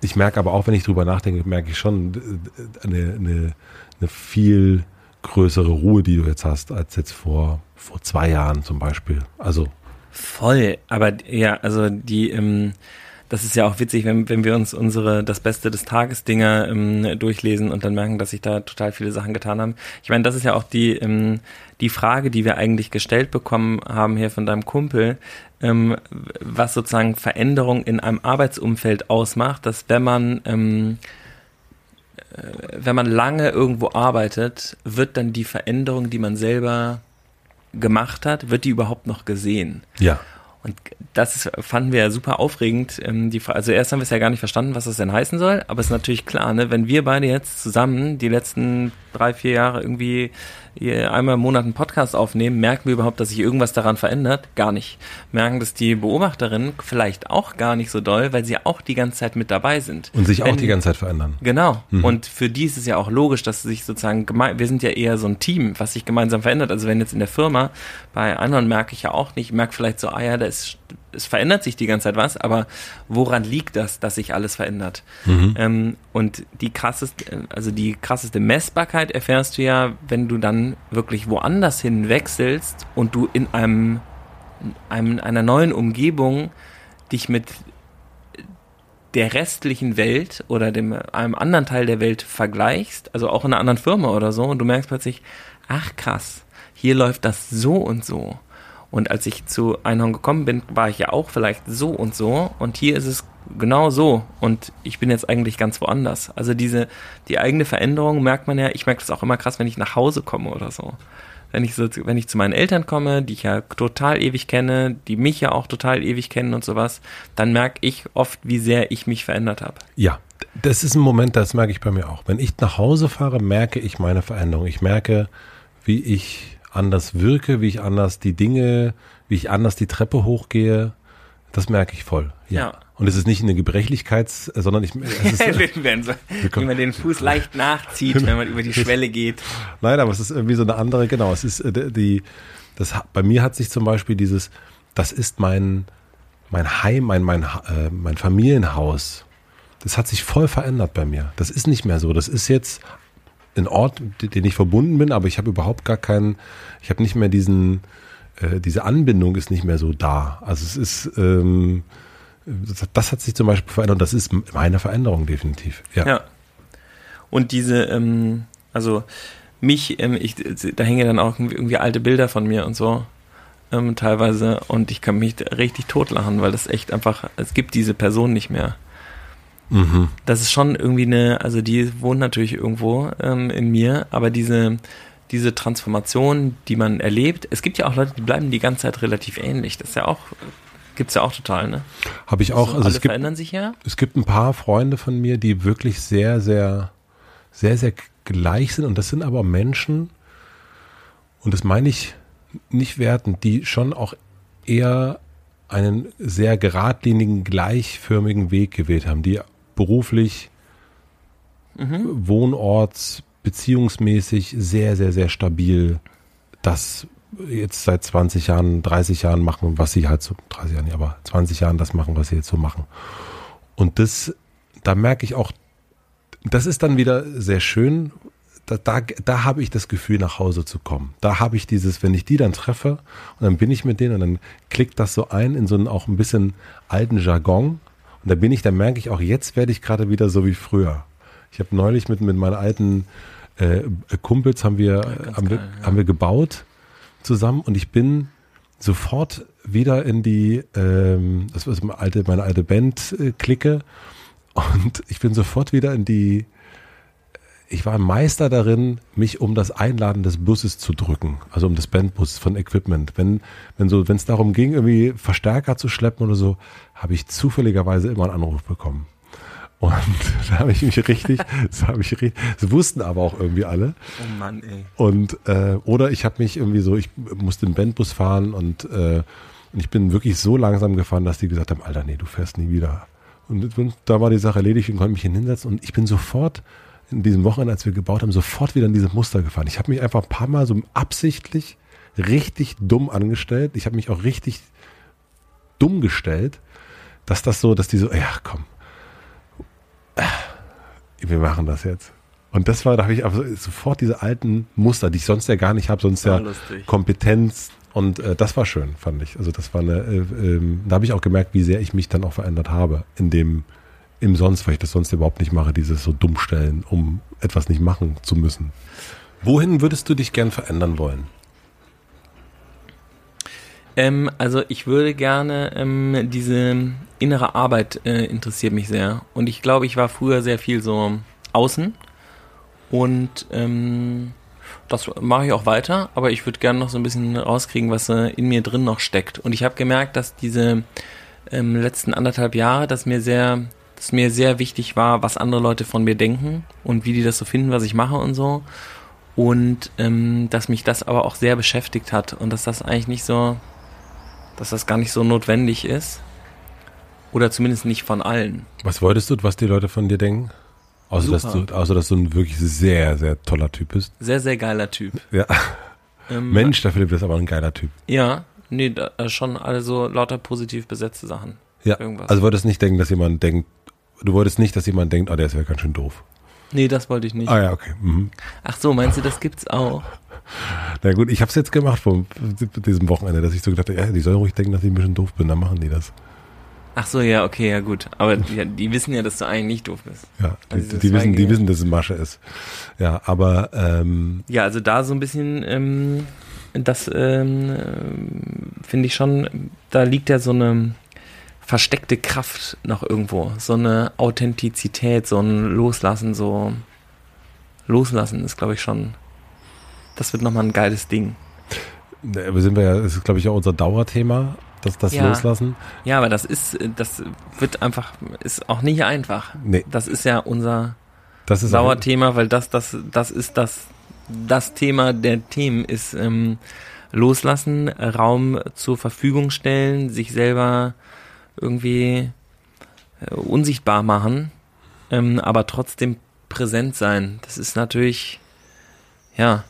Ich merke aber auch, wenn ich drüber nachdenke, merke ich schon eine, eine, eine viel größere Ruhe, die du jetzt hast, als jetzt vor, vor zwei Jahren zum Beispiel. Also, Voll, aber ja, also die, ähm, das ist ja auch witzig, wenn, wenn wir uns unsere das Beste des Tages Dinger ähm, durchlesen und dann merken, dass sich da total viele Sachen getan haben. Ich meine, das ist ja auch die ähm, die Frage, die wir eigentlich gestellt bekommen haben hier von deinem Kumpel, ähm, was sozusagen Veränderung in einem Arbeitsumfeld ausmacht, dass wenn man ähm, äh, wenn man lange irgendwo arbeitet, wird dann die Veränderung, die man selber gemacht hat, wird die überhaupt noch gesehen? ja. Und das fanden wir ja super aufregend. Ähm, also erst haben wir es ja gar nicht verstanden, was das denn heißen soll, aber es ist natürlich klar, ne, wenn wir beide jetzt zusammen die letzten drei, vier Jahre irgendwie einmal im Monat einen Podcast aufnehmen, merken wir überhaupt, dass sich irgendwas daran verändert? Gar nicht. Merken das die Beobachterinnen vielleicht auch gar nicht so doll, weil sie auch die ganze Zeit mit dabei sind. Und sich auch Wenn- die ganze Zeit verändern. Genau. Und für die ist es ja auch logisch, dass sie sich sozusagen wir sind ja eher so ein Team, was sich gemeinsam verändert. Also wenn jetzt in der Firma, bei anderen merke ich ja auch nicht, ich merke vielleicht so, ah ja, da ist, es verändert sich die ganze Zeit was, aber woran liegt das, dass sich alles verändert? Ähm, und die krasseste, also die krasseste Messbarkeit erfährst du ja, wenn du dann wirklich woanders hin wechselst und du in einem, einem einer neuen Umgebung dich mit der restlichen Welt oder dem einem anderen Teil der Welt vergleichst, also auch in einer anderen Firma oder so, und du merkst plötzlich, ach krass, hier läuft das so und so. Und als ich zu Einhorn gekommen bin, war ich ja auch vielleicht so und so. Und hier ist es genau so. Und ich bin jetzt eigentlich ganz woanders. Also diese, die eigene Veränderung merkt man ja, ich merke das auch immer krass, wenn ich nach Hause komme oder so. Wenn ich so, wenn ich zu meinen Eltern komme, die ich ja total ewig kenne, die mich ja auch total ewig kennen und sowas, dann merke ich oft, wie sehr ich mich verändert habe. Ja, das ist ein Moment, das merke ich bei mir auch. Wenn ich nach Hause fahre, merke ich meine Veränderung. Ich merke, wie ich anders wirke, wie ich anders die Dinge, wie ich anders die Treppe hochgehe. Das merke ich voll. Ja. Ja. Und es ist nicht eine Gebrechlichkeit, sondern ich, es ist, wenn, so, wie man den Fuß leicht nachzieht, wenn man über die Schwelle geht. Nein, aber es ist irgendwie so eine andere, genau, es ist äh, die, das, bei mir hat sich zum Beispiel dieses, das ist mein, mein Heim, mein, mein, äh, mein Familienhaus. Das hat sich voll verändert bei mir. Das ist nicht mehr so. Das ist jetzt ein Ort, den ich verbunden bin, aber ich habe überhaupt gar keinen, ich habe nicht mehr diesen, äh, diese Anbindung ist nicht mehr so da. Also es ist, ähm, das, hat sich zum Beispiel verändert das ist meine Veränderung definitiv. Ja. Ja. Und diese, ähm, also mich, ähm, ich, da hängen dann auch irgendwie alte Bilder von mir und so ähm, teilweise und ich kann mich richtig totlachen, weil das echt einfach, es gibt diese Person nicht mehr. Mhm. Das ist schon irgendwie eine, also die wohnt natürlich irgendwo ähm, in mir, aber diese, diese Transformation, die man erlebt, es gibt ja auch Leute, die bleiben die ganze Zeit relativ ähnlich. Das ist ja auch, gibt's ja auch total, ne? Habe ich auch. So, Also alle es gibt, verändern sich ja. es gibt ein paar Freunde von mir, die wirklich sehr, sehr, sehr, sehr gleich sind. Und das sind aber Menschen, und das meine ich nicht werten, die schon auch eher einen sehr geradlinigen, gleichförmigen Weg gewählt haben, die beruflich, wohnorts, beziehungsmäßig sehr, sehr, sehr stabil das jetzt seit 20 Jahren, 30 Jahren machen, was sie halt so, 30 Jahren aber 20 Jahren das machen, was sie jetzt so machen. Und das, da merke ich auch, das ist dann wieder sehr schön. Da, da, da habe ich das Gefühl, nach Hause zu kommen. Da habe ich dieses, wenn ich die dann treffe und dann bin ich mit denen und dann klickt das so ein in so einen auch ein bisschen alten Jargon. Und da bin ich, da merke ich auch, jetzt werde ich gerade wieder so wie früher. Ich habe neulich mit, mit meinen alten äh, Kumpels haben wir, haben, wir, geil, ja. haben wir gebaut zusammen und ich bin sofort wieder in die, ähm, das war meine alte, meine alte Band äh, und ich bin sofort wieder in die, ich war Meister darin, mich um das Einladen des Busses zu drücken, also um das Bandbus von Equipment. Wenn, wenn so, wenn es darum ging, irgendwie Verstärker zu schleppen oder so, habe ich zufälligerweise immer einen Anruf bekommen. Und da habe ich mich richtig, das habe ich richtig, das wussten aber auch irgendwie alle. Oh Mann, ey. Und äh, oder ich habe mich irgendwie so, ich musste den Bandbus fahren und, äh, und ich bin wirklich so langsam gefahren, dass die gesagt haben, Alter, nee, du fährst nie wieder. Und, und da war die Sache erledigt und konnte mich hinsetzen und ich bin sofort in diesem Wochenende, als wir gebaut haben, sofort wieder in dieses Muster gefahren. Ich habe mich einfach ein paar Mal so absichtlich richtig dumm angestellt. Ich habe mich auch richtig dumm gestellt, dass das so, dass die so, ja komm, wir machen das jetzt. Und das war, da habe ich aber sofort diese alten Muster, die ich sonst ja gar nicht habe, sonst ja Ah, lustig. Kompetenz und äh, das war schön, fand ich. Also das war eine, äh, ähm, da habe ich auch gemerkt, wie sehr ich mich dann auch verändert habe in dem im sonst, weil ich das sonst überhaupt nicht mache, dieses so dummstellen, um etwas nicht machen zu müssen. Wohin würdest du dich gern verändern wollen? Ähm, also ich würde gerne ähm, diese innere Arbeit äh, interessiert mich sehr und ich glaube, ich war früher sehr viel so außen und ähm, das mache ich auch weiter, aber ich würde gerne noch so ein bisschen rauskriegen, was äh, in mir drin noch steckt und ich habe gemerkt, dass diese ähm, letzten anderthalb Jahre, dass mir sehr, dass mir sehr wichtig war, was andere Leute von mir denken und wie die das so finden, was ich mache und so und ähm, dass mich das aber auch sehr beschäftigt hat und dass das eigentlich nicht so dass das gar nicht so notwendig ist. Oder zumindest nicht von allen. Was wolltest du, was die Leute von dir denken? Außer dass, du, außer dass du ein wirklich sehr, sehr toller Typ bist. Sehr, sehr geiler Typ. Ja. Ähm, Mensch, der Philipp ist aber ein geiler Typ. Ja, nee, da, äh, schon alle so lauter positiv besetzte Sachen. Ja. Irgendwas. Also wolltest nicht denken, dass jemand denkt, du wolltest nicht, dass jemand denkt, ah, der ist ja ganz schön doof. Nee, das wollte ich nicht. Ah ja, okay. Mhm. Ach so, meinst du, das gibt's auch? Na gut, ich habe es jetzt gemacht vor diesem Wochenende, dass ich so gedacht habe, ja, die sollen ruhig denken, dass ich ein bisschen doof bin, dann machen die das. Ach so, ja, okay, ja gut. Aber ja, die wissen ja, dass du eigentlich nicht doof bist. Ja, die, Also die, das wissen, die wissen, dass es Masche ist. Ja, aber ähm, Ja, also da so ein bisschen, ähm, das ähm, äh, finde ich schon, da liegt ja so eine versteckte Kraft noch irgendwo, so eine Authentizität, so ein Loslassen, so Loslassen ist, glaube ich, schon, das wird nochmal ein geiles Ding. Ne, Aber sind wir ja, das ist glaube ich auch unser Dauerthema, das, das Ja. Loslassen. Ja, aber das ist, das wird einfach, ist auch nicht einfach. Nee. Das ist ja unser Das ist Dauerthema, weil das, das, das ist das, das Thema der Themen ist ähm, loslassen, Raum zur Verfügung stellen, sich selber irgendwie äh, unsichtbar machen, ähm, aber trotzdem präsent sein. Das ist natürlich, ja.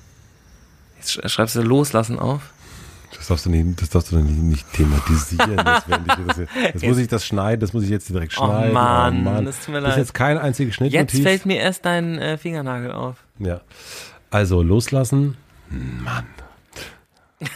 Jetzt sch- schreibst du loslassen auf. Das darfst du nicht, das darfst du nicht, nicht thematisieren. Das, das, jetzt muss ich das schneiden, das muss ich jetzt direkt Oh schneiden. Mann, das tut mir Das ist leid. jetzt kein einziges Jetzt Schnittnotiz. fällt mir erst dein äh, Fingernagel auf. Ja. Also loslassen. Mann.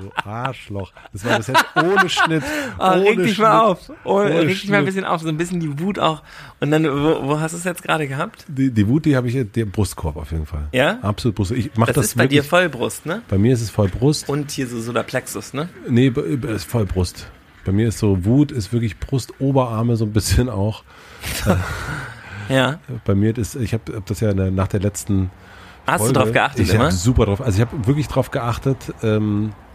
Du Arschloch. Das war bis jetzt ohne Schnitt. Ah, ohne reg dich Schnitt. mal auf. Oh, reg dich mal ein bisschen auf, so ein bisschen die Wut auch. Und dann, wo, wo hast du es jetzt gerade gehabt? Die, die Wut, die habe ich, der Brustkorb auf jeden Fall. Ja? Absolut Brust. Ich mach Das, das, ist bei dir wirklich, Vollbrust, ne? bei mir ist es voll Brust. Und hier so Solarplexus, ne? Nee, ist voll Brust. Bei mir ist so Wut, ist wirklich Brust, Oberarme so ein bisschen auch. Ja. Bei mir ist, ich habe hab das ja nach der letzten Hast Folge, du drauf geachtet ich habe super drauf, also ich habe wirklich drauf geachtet, ähm, äh,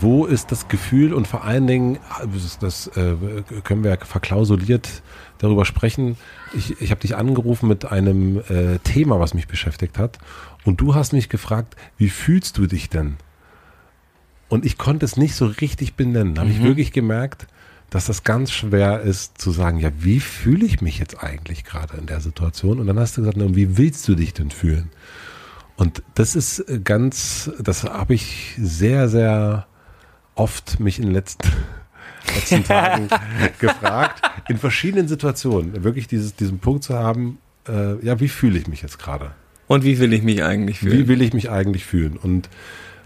wo ist das Gefühl und vor allen Dingen, ah, das, äh, können wir verklausuliert darüber sprechen. Ich, ich habe dich angerufen mit einem äh, Thema, was mich beschäftigt hat und du hast mich gefragt, wie fühlst du dich denn? Und ich konnte es nicht so richtig benennen. Da habe ich wirklich gemerkt, dass das ganz schwer ist zu sagen, ja, wie fühle ich mich jetzt eigentlich gerade in der Situation? Und dann hast du gesagt, na, wie willst du dich denn fühlen? Und das ist äh, ganz, das habe ich sehr, sehr oft mich in den letzten, letzten Tagen gefragt, in verschiedenen Situationen, wirklich dieses, diesen Punkt zu haben, äh, ja, wie fühle ich mich jetzt gerade? Und wie will ich mich eigentlich fühlen? Wie will ich mich eigentlich fühlen? Und,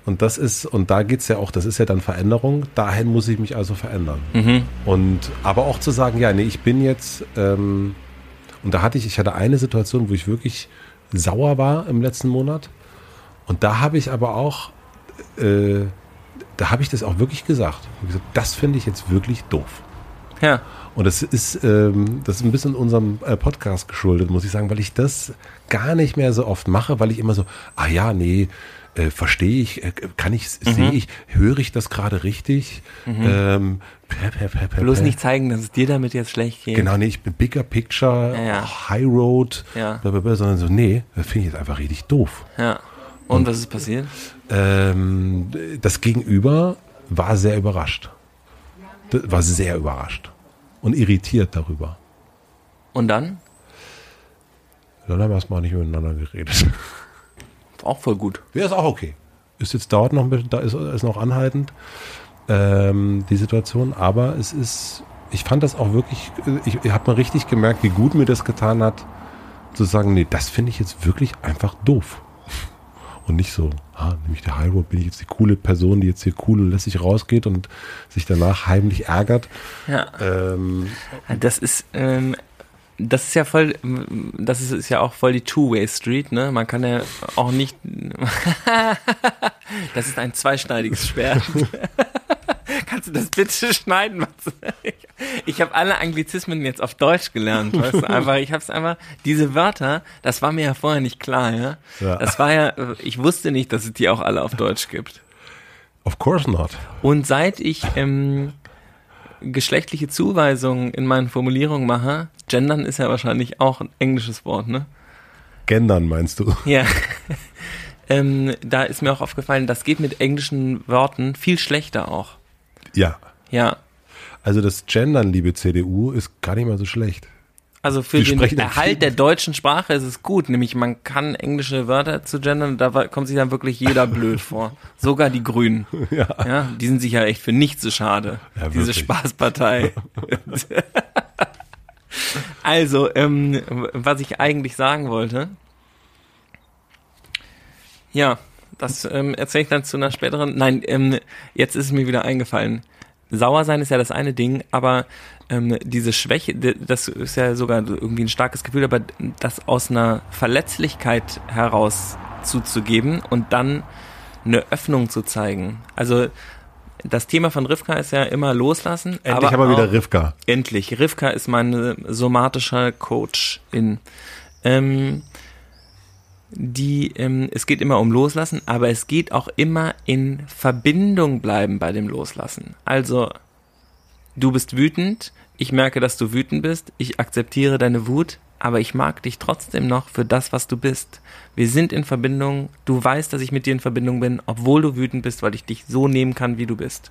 und das ist, und da geht's ja auch, das ist ja dann Veränderung, dahin muss ich mich also verändern. Mhm. Und aber auch zu sagen, ja, nee, ich bin jetzt, ähm, und da hatte ich, ich hatte eine Situation, wo ich wirklich sauer war im letzten Monat. Und da habe ich aber auch, äh, da habe ich das auch wirklich gesagt. Gesagt, das finde ich jetzt wirklich doof. Ja. Und das ist, ähm, das ist ein bisschen unserem äh, Podcast geschuldet, muss ich sagen, weil ich das gar nicht mehr so oft mache, weil ich immer so, ah ja, nee, äh, verstehe ich, äh, kann ich, sehe ich, höre ich das gerade richtig? Ähm, pä, pä, pä, pä, Bloß nicht zeigen, dass es dir damit jetzt schlecht geht. Genau, nee, ich bin Bigger Picture, Ja, ja. High Road, Ja. blablabla, sondern so, nee, das finde ich jetzt einfach richtig doof. Ja. Und was ist passiert? Ähm, das Gegenüber war sehr überrascht. Das war sehr überrascht und irritiert darüber. Und dann? Dann haben wir erstmal nicht miteinander geredet. Auch voll gut. Ja, ist auch okay. Ist jetzt dauert noch ein bisschen, da ist, ist noch anhaltend ähm, die Situation, aber es ist, ich fand das auch wirklich, ich, ich habe mal richtig gemerkt, wie gut mir das getan hat, zu sagen, nee, das finde ich jetzt wirklich einfach doof. Und nicht so, ah, nämlich der High Road bin ich jetzt die coole Person, die jetzt hier cool und lässig rausgeht und sich danach heimlich ärgert. Ja. Ähm, Das ist, ähm, das ist ja voll, das ist, ist ja auch voll die Two-Way-Street, ne? Man kann ja auch nicht, das ist ein zweischneidiges Schwert. Kannst du das bitte schneiden? Matze? Ich, ich habe alle Anglizismen jetzt auf Deutsch gelernt, weißt du? Einfach, ich habe es einfach, diese Wörter, das war mir ja vorher nicht klar, ja? Ja. Das war ja, ich wusste nicht, dass es die auch alle auf Deutsch gibt. of course not. Und seit ich ähm, geschlechtliche Zuweisungen in meinen Formulierungen mache, gendern ist ja wahrscheinlich auch ein englisches Wort, ne? Gendern meinst du? Ja. ähm, da ist mir auch aufgefallen, das geht mit englischen Worten viel schlechter auch. Ja. Ja. Also das Gendern, liebe CDU, ist gar nicht mal so schlecht. Also für Wir den Erhalt der deutschen Sprache ist es gut, nämlich man kann englische Wörter zu gendern, da kommt sich dann wirklich jeder blöd vor. Sogar die Grünen. Ja. Ja, die sind sich ja echt für nichts so schade. Ja, Diese. Spaßpartei. also, ähm, was ich eigentlich sagen wollte. Ja, das ähm, erzähle ich dann zu einer späteren. Nein, ähm, jetzt ist es mir wieder eingefallen. sauer sein ist ja das eine Ding, aber ähm, diese Schwäche, das ist ja sogar irgendwie ein starkes Gefühl, aber das aus einer Verletzlichkeit heraus zuzugeben und dann eine Öffnung zu zeigen. Also das Thema von Rivka ist ja immer loslassen. Endlich aber haben wir wieder Rivka. Endlich. Rivka ist mein somatischer Coach in. Ähm, die, ähm, es geht immer um Loslassen, aber es geht auch immer in Verbindung bleiben bei dem Loslassen. Also, du bist wütend, ich merke, dass du wütend bist, ich akzeptiere deine Wut, aber ich mag dich trotzdem noch für das, was du bist. Wir sind in Verbindung, du weißt, dass ich mit dir in Verbindung bin, obwohl du wütend bist, weil ich dich so nehmen kann, wie du bist.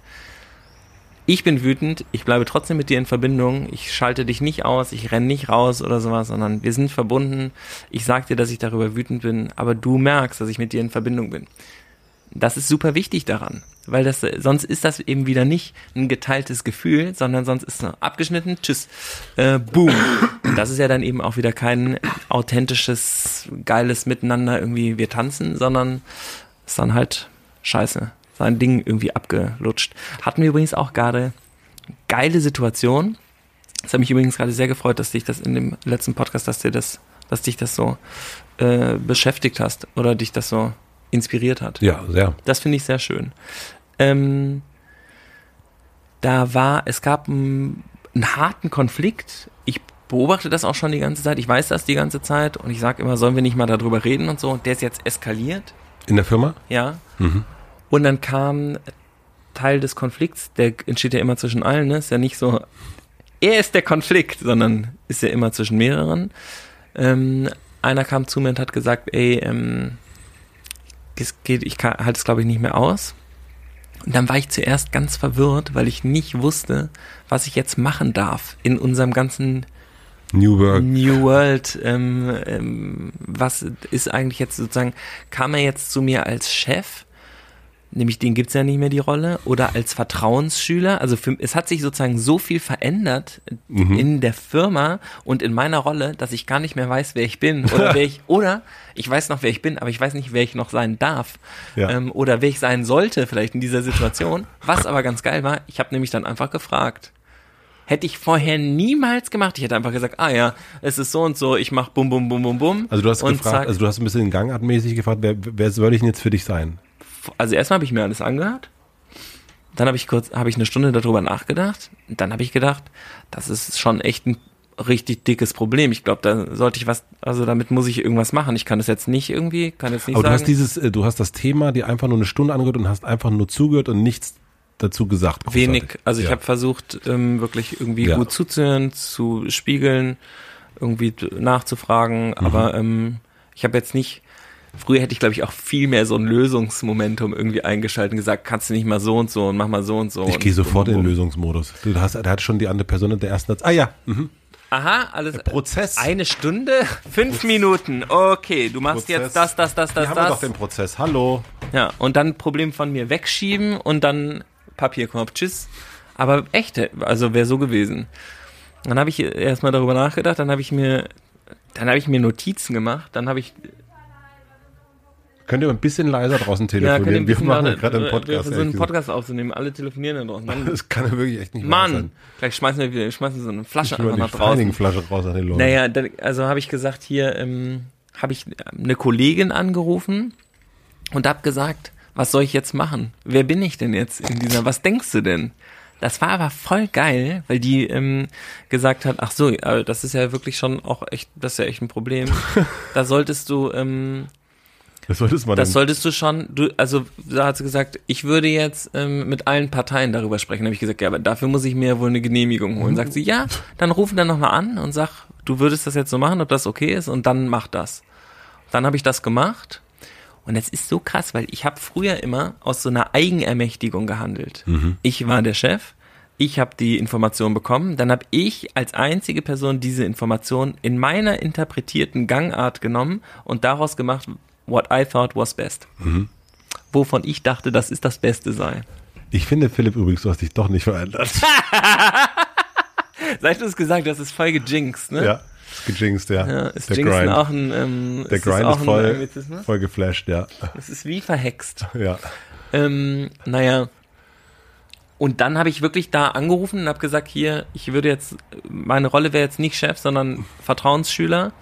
Ich bin wütend, ich bleibe trotzdem mit dir in Verbindung, ich schalte dich nicht aus, ich renne nicht raus oder sowas, sondern wir sind verbunden. Ich sag dir, dass ich darüber wütend bin, aber du merkst, dass ich mit dir in Verbindung bin. Das ist super wichtig daran, weil das sonst ist das eben wieder nicht ein geteiltes Gefühl, sondern sonst ist es abgeschnitten, tschüss, äh, boom. Und das ist ja dann eben auch wieder kein authentisches, geiles Miteinander irgendwie wir tanzen, sondern ist dann halt scheiße, sein Ding irgendwie abgelutscht. Hatten wir übrigens auch gerade geile Situation. Es hat mich übrigens gerade sehr gefreut, dass dich das in dem letzten Podcast, dass dir das, dass dich das so äh, beschäftigt hast oder dich das so inspiriert hat. Ja, sehr. Das finde ich sehr schön. Ähm, da war, es gab einen, einen harten Konflikt. Ich beobachte das auch schon die ganze Zeit. Ich weiß das die ganze Zeit und ich sage immer, sollen wir nicht mal darüber reden und so. Und der ist jetzt eskaliert, In der Firma? ja. Und dann kam Teil des Konflikts, der entsteht ja immer zwischen allen, ne? Ist ja nicht so, er ist der Konflikt, sondern ist ja immer zwischen mehreren. Ähm, einer kam zu mir und hat gesagt, ey, ähm, es geht, ich halte es glaube ich nicht mehr aus. Und dann war ich zuerst ganz verwirrt, weil ich nicht wusste, was ich jetzt machen darf in unserem ganzen New Work. New World. Ähm, ähm, was ist eigentlich jetzt sozusagen, kam er jetzt zu mir als Chef? Nämlich den gibt's ja nicht mehr die Rolle oder als Vertrauensschüler. Also für, es hat sich sozusagen so viel verändert in der Firma und in meiner Rolle, dass ich gar nicht mehr weiß, wer ich bin oder wer ich oder ich weiß noch, wer ich bin, aber ich weiß nicht, wer ich noch sein darf Ja. ähm, oder wer ich sein sollte vielleicht in dieser Situation. Was aber ganz geil war, ich habe nämlich dann einfach gefragt. Hätte ich vorher niemals gemacht. Ich hätte einfach gesagt, ah ja, es ist so und so, ich mach bum bum bum bum bum. Also du hast gefragt, zack. also du hast ein bisschen gangartmäßig gefragt, wer, wer soll ich denn jetzt für dich sein? Also erstmal habe ich mir alles angehört. Dann habe ich kurz, habe ich eine Stunde darüber nachgedacht. Dann habe ich gedacht, das ist schon echt ein richtig dickes Problem. Ich glaube, da sollte ich was, also damit muss ich irgendwas machen. Ich kann das jetzt nicht irgendwie, kann jetzt nicht Aber du sagen. hast dieses, äh, du hast das Thema dir einfach nur eine Stunde angehört und hast einfach nur zugehört und nichts dazu gesagt. großartig. wenig. Also ich ja. habe versucht, ähm, wirklich irgendwie Ja. gut zuzuhören, zu spiegeln, irgendwie nachzufragen. Mhm. Aber ähm, ich habe jetzt nicht. Früher hätte ich, glaube ich, auch viel mehr so ein Lösungsmomentum irgendwie eingeschaltet und gesagt, kannst du nicht mal so und so und mach mal so und so. Ich gehe sofort in den. Lösungsmodus. Du hast, da hat schon die andere Person in der ersten Satz. Ah ja, mhm. Aha, alles. Prozess. Eine Stunde? Fünf Minuten. Okay, du machst Prozess. jetzt das, das, das, das, Hier haben wir doch das. den Prozess. Hallo. Ja, und dann Problem von mir wegschieben und dann Papierkorb. Tschüss. Aber echt, also wäre so gewesen. Dann habe ich erstmal darüber nachgedacht, dann habe ich mir, dann habe ich mir Notizen gemacht, dann habe ich, Könnt ihr ein bisschen leiser draußen ja, telefonieren? ein wir machen ja gerade einen wir Podcast. versuchen ehrlich einen. Podcast aufzunehmen, alle telefonieren da draußen. Mann, Das kann ja wirklich echt nicht Mann sein. vielleicht schmeißen wir, wir schmeißen so eine Flasche Ich einfach nach draußen. Flasche raus an den Leuten. Naja, dann, also habe ich gesagt, hier ähm, habe ich eine Kollegin angerufen und habe gesagt, was soll ich jetzt machen? Wer bin ich denn jetzt in dieser, was denkst du denn? Das war aber voll geil, weil die ähm, gesagt hat, ach so, äh, das ist ja wirklich schon auch echt, das ist ja echt ein Problem. da solltest du, ähm, Das solltest das solltest du schon, du, also da hat sie gesagt, ich würde jetzt ähm, mit allen Parteien darüber sprechen. Da habe ich gesagt, ja, aber dafür muss ich mir ja wohl eine Genehmigung holen. Sagt sie, ja, dann rufen dann nochmal an und sag, du würdest das jetzt so machen, ob das okay ist und dann mach das. Dann habe ich das gemacht und es ist so krass, weil ich habe früher immer aus so einer Eigenermächtigung gehandelt. Ich war der Chef, ich habe die Information bekommen, dann habe ich als einzige Person diese Information in meiner interpretierten Gangart genommen und daraus gemacht, what I thought was best. Wovon ich dachte, dass es das Beste sei. Ich finde, Philipp, übrigens, du hast dich doch nicht verändert. Seit du es gesagt hast, ist voll gejinxt, ne? ja, ist gejinxt, ja. Ja, ist der Grind. auch ein, ähm, der ist das Grind ist ein voll, Anglizismus? voll geflasht, ja. Es ist wie verhext. Ja. Ähm, naja. Und dann habe ich wirklich da angerufen und habe gesagt, hier, ich würde jetzt, meine Rolle wäre jetzt nicht Chef, sondern Vertrauensschüler.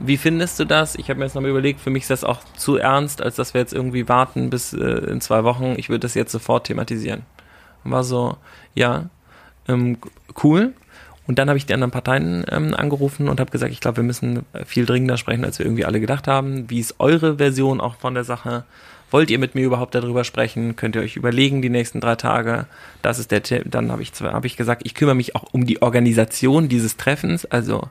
Wie findest du das? Ich habe mir jetzt nochmal überlegt, für mich ist das auch zu ernst, als dass wir jetzt irgendwie warten bis äh, in zwei Wochen. Ich würde das jetzt sofort thematisieren. War so, ja, ähm, cool. Und dann habe ich die anderen Parteien ähm, angerufen und habe gesagt, ich glaube, wir müssen viel dringender sprechen, als wir irgendwie alle gedacht haben. Wie ist eure Version auch von der Sache? Wollt ihr mit mir überhaupt darüber sprechen? Könnt ihr euch überlegen die nächsten drei Tage? Das ist der Tipp. Dann habe ich, hab ich gesagt, ich kümmere mich auch um die Organisation dieses Treffens. Also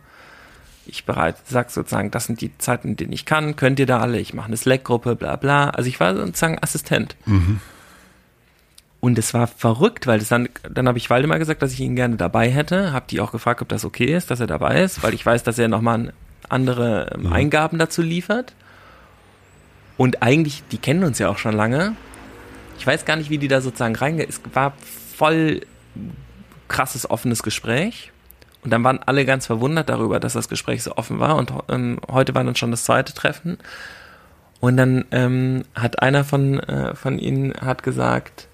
ich bereit, sag sozusagen, das sind die Zeiten, in denen ich kann. Könnt ihr da alle? Ich mache eine Slack-Gruppe, bla bla. Also ich war sozusagen Assistent. Und es war verrückt, weil das dann, dann habe ich Waldemar gesagt, dass ich ihn gerne dabei hätte. Hab die auch gefragt, ob das okay ist, dass er dabei ist, weil ich weiß, dass er nochmal andere ähm, Eingaben dazu liefert. Und eigentlich, die kennen uns ja auch schon lange. Ich weiß gar nicht, wie die da sozusagen reinge... Es war voll krasses, offenes Gespräch. Und dann waren alle ganz verwundert darüber, dass das Gespräch so offen war. Und ähm, heute war dann schon das zweite Treffen. Und dann ähm, hat einer von, äh, von ihnen hat gesagt,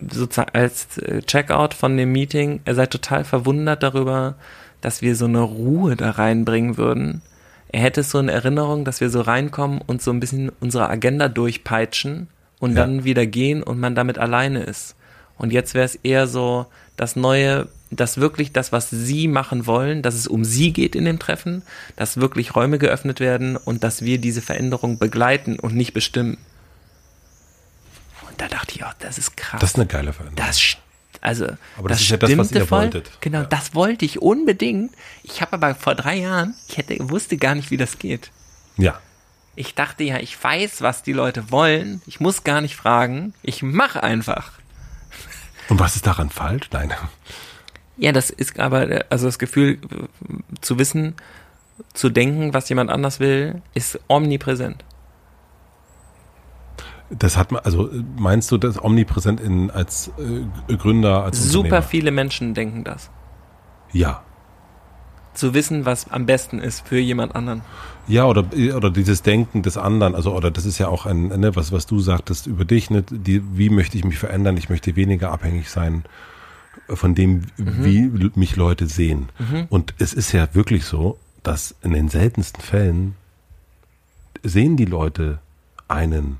sozusagen als äh, Checkout von dem Meeting, er sei total verwundert darüber, dass wir so eine Ruhe da reinbringen würden. Er hätte so eine Erinnerung, dass wir so reinkommen und so ein bisschen unsere Agenda durchpeitschen und Ja. dann wieder gehen und man damit alleine ist. Und jetzt wäre es eher so das neue, das wirklich das, was sie machen wollen, dass es um sie geht in dem Treffen, dass wirklich Räume geöffnet werden und dass wir diese Veränderung begleiten und nicht bestimmen. Und da dachte ich, oh, das ist krass. Das ist eine geile Veränderung. Das, also, Aber das ist ja das, was ihr voll. wolltet. Genau, Ja. das wollte ich unbedingt. Ich habe aber vor drei Jahren, ich hätte, wusste gar nicht, wie das geht. ja. Ich dachte ja, ich weiß, was die Leute wollen. Ich muss gar nicht fragen. Ich mache einfach. Und was ist daran falsch? Nein. Ja, das ist aber, also das Gefühl äh, zu wissen, zu denken, was jemand anders will, ist omnipräsent. Das hat man, also meinst du das omnipräsent in, als äh, Gründer, als Super viele Menschen denken das. Ja. Zu wissen, was am besten ist für jemand anderen. Ja, oder, oder dieses Denken des anderen, also, oder das ist ja auch ein, ne, was, was du sagtest über dich, ne, die, wie möchte ich mich verändern? Ich möchte weniger abhängig sein von dem, wie l- mich Leute sehen. Und es ist ja wirklich so, dass in den seltensten Fällen sehen die Leute einen,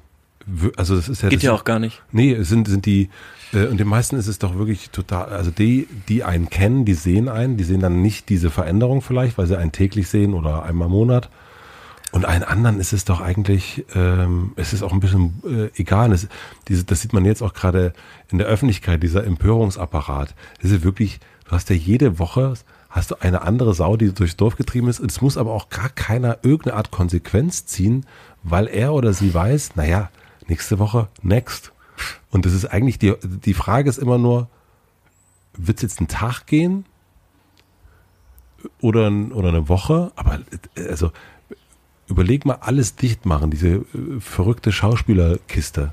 also das ist ja, Geht ja auch gar nicht. Nee, es sind, sind die, äh, und den meisten ist es doch wirklich total, also die, die einen kennen, die sehen einen, die sehen dann nicht diese Veränderung vielleicht, weil sie einen täglich sehen oder einmal im Monat. Und allen anderen ist es doch eigentlich, ähm, es ist auch ein bisschen äh, egal. Es, diese, das sieht man jetzt auch gerade in der Öffentlichkeit, dieser Empörungsapparat. Das ist wirklich, du hast ja jede Woche, hast du eine andere Sau, die durchs Dorf getrieben ist. Und es muss aber auch gar keiner irgendeine Art Konsequenz ziehen, weil er oder sie weiß, naja, nächste Woche, next. Und das ist eigentlich, die, die Frage ist immer nur, wird es jetzt einen Tag gehen? Oder, oder eine Woche? Aber äh, also überleg mal, alles dicht machen, diese äh, verrückte Schauspielerkiste.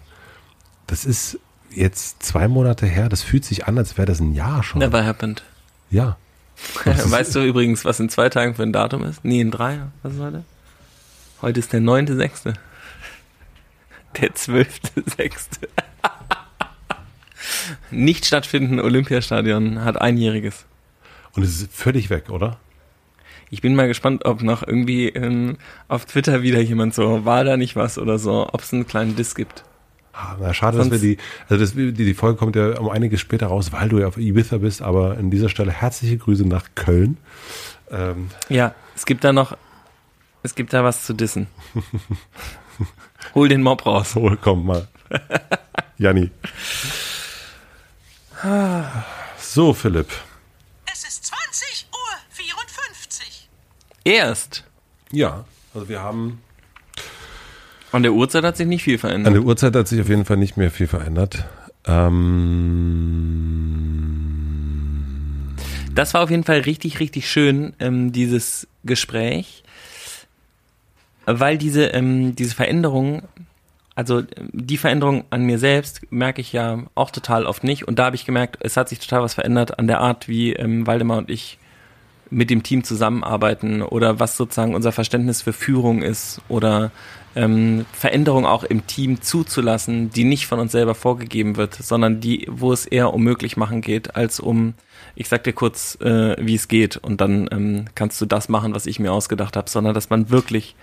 Das ist jetzt zwei Monate her, das fühlt sich an, als wäre das ein Jahr schon. Never happened. Ja. Weißt du übrigens, was in zwei Tagen für ein Datum ist? Nee, in drei. Was ist heute? Heute ist der neunte sechste. Der zwölfte sechste. Nicht stattfindende Olympiastadion hat einjähriges. Und es ist völlig weg, oder? Ich bin mal gespannt, ob noch irgendwie ähm, auf Twitter wieder jemand so, war da nicht was oder so, ob es einen kleinen Diss gibt. Ah, Na, schade, dass wir Sonst- die, also das, die, die Folge kommt ja um einiges später raus, weil du ja auf Ibiza bist, aber an dieser Stelle herzliche Grüße nach Köln. Ähm, Ja, es gibt da noch, es gibt da was zu dissen. Hol den Mob raus. so, komm mal. Janni. So, Philipp. Es ist 20 Uhr 54. Erst. Ja, also wir haben An der Uhrzeit hat sich nicht viel An verändert. der Uhrzeit hat sich auf jeden Fall nicht mehr viel verändert. Ähm, Das war auf jeden Fall richtig, richtig schön, ähm, dieses Gespräch, weil diese, ähm, diese Veränderung, also ähm, die Veränderung an mir selbst merke ich ja auch total oft nicht und da habe ich gemerkt, es hat sich total was verändert an der Art, wie ähm, Waldemar und ich mit dem Team zusammenarbeiten oder was sozusagen unser Verständnis für Führung ist oder ähm, Veränderung auch im Team zuzulassen, die nicht von uns selber vorgegeben wird, sondern die, wo es eher um möglich machen geht, als um, ich sag dir kurz, äh, wie es geht und dann ähm, kannst du das machen, was ich mir ausgedacht habe, sondern dass man wirklich,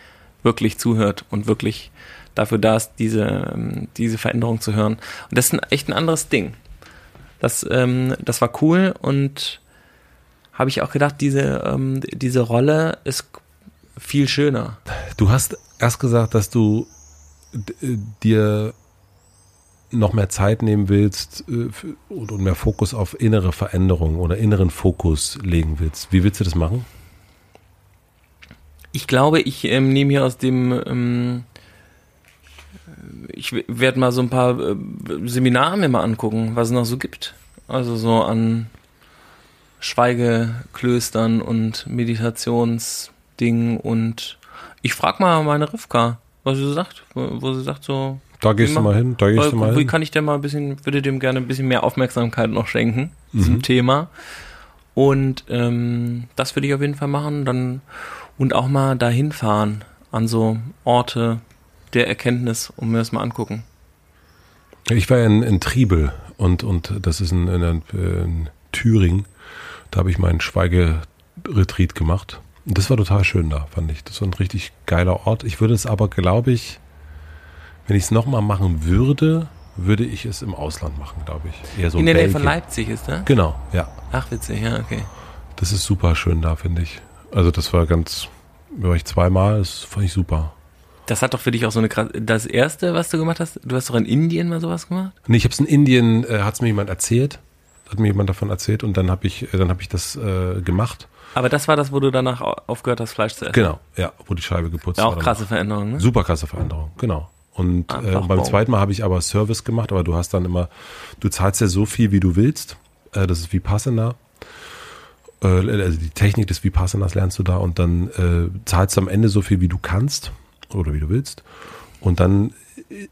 wirklich zuhört und wirklich dafür da ist, diese, ähm, diese Veränderung zu hören. Und das ist ein, echt ein anderes Ding. Das, ähm, das war cool und habe ich auch gedacht, diese, ähm, diese Rolle ist viel schöner. Du hast erst gesagt, dass du d- dir noch mehr Zeit nehmen willst äh, und und mehr Fokus auf innere Veränderung oder inneren Fokus legen willst. Wie willst du das machen? Ich glaube, ich ähm, nehme hier aus dem, ähm, ich werde mal so ein paar äh, Seminare mir mal angucken, was es noch so gibt. Also so an Schweigeklöstern und Meditationsdingen und ich frage mal meine Rivka, was sie so sagt, wo, sie sagt so, Da gehst Wie du mal hin, da gehst du mal wie hin. kann ich denn mal ein bisschen, würde dem gerne ein bisschen mehr Aufmerksamkeit noch schenken, Mhm. diesem Thema. Und ähm, das würde ich auf jeden Fall machen. Dann und auch mal dahin fahren an so Orte der Erkenntnis und mir das mal angucken. Ich war in, in Triebel und, und das ist in, in, in Thüringen. Da habe ich meinen Schweigeretreat gemacht. Und das war total schön da, fand ich. Das war ein richtig geiler Ort. Ich würde es aber, glaube ich, wenn ich es nochmal machen würde, würde ich es im Ausland machen, glaube ich. Eher so In der Nähe von. Leipzig ist der? Genau, ja. Ach, witzig, ja, okay. Das ist super schön da, finde ich. Also das war ganz, war ich zweimal, das fand ich super. Das hat doch für dich auch so eine krass. Das erste, was du gemacht hast, du hast doch in Indien mal sowas gemacht? Nee, ich habe es in Indien, äh, hat es mir jemand erzählt, hat mir jemand davon erzählt und dann habe ich, äh, dann habe ich das äh, gemacht. Aber das war das, wo du danach au- aufgehört hast, Fleisch zu essen. Genau, ja, wo die Scheibe geputzt Ja, war. auch krasse Veränderung, ne? Super krasse Veränderung, genau. Und äh, Einfach beim wow. zweiten Mal habe ich aber Service gemacht, aber du hast dann immer, du zahlst ja so viel, wie du willst. Äh, das ist Vipassana. Äh, also die Technik des Vipassanas lernst du da und dann äh, zahlst du am Ende so viel, wie du kannst oder wie du willst. Und dann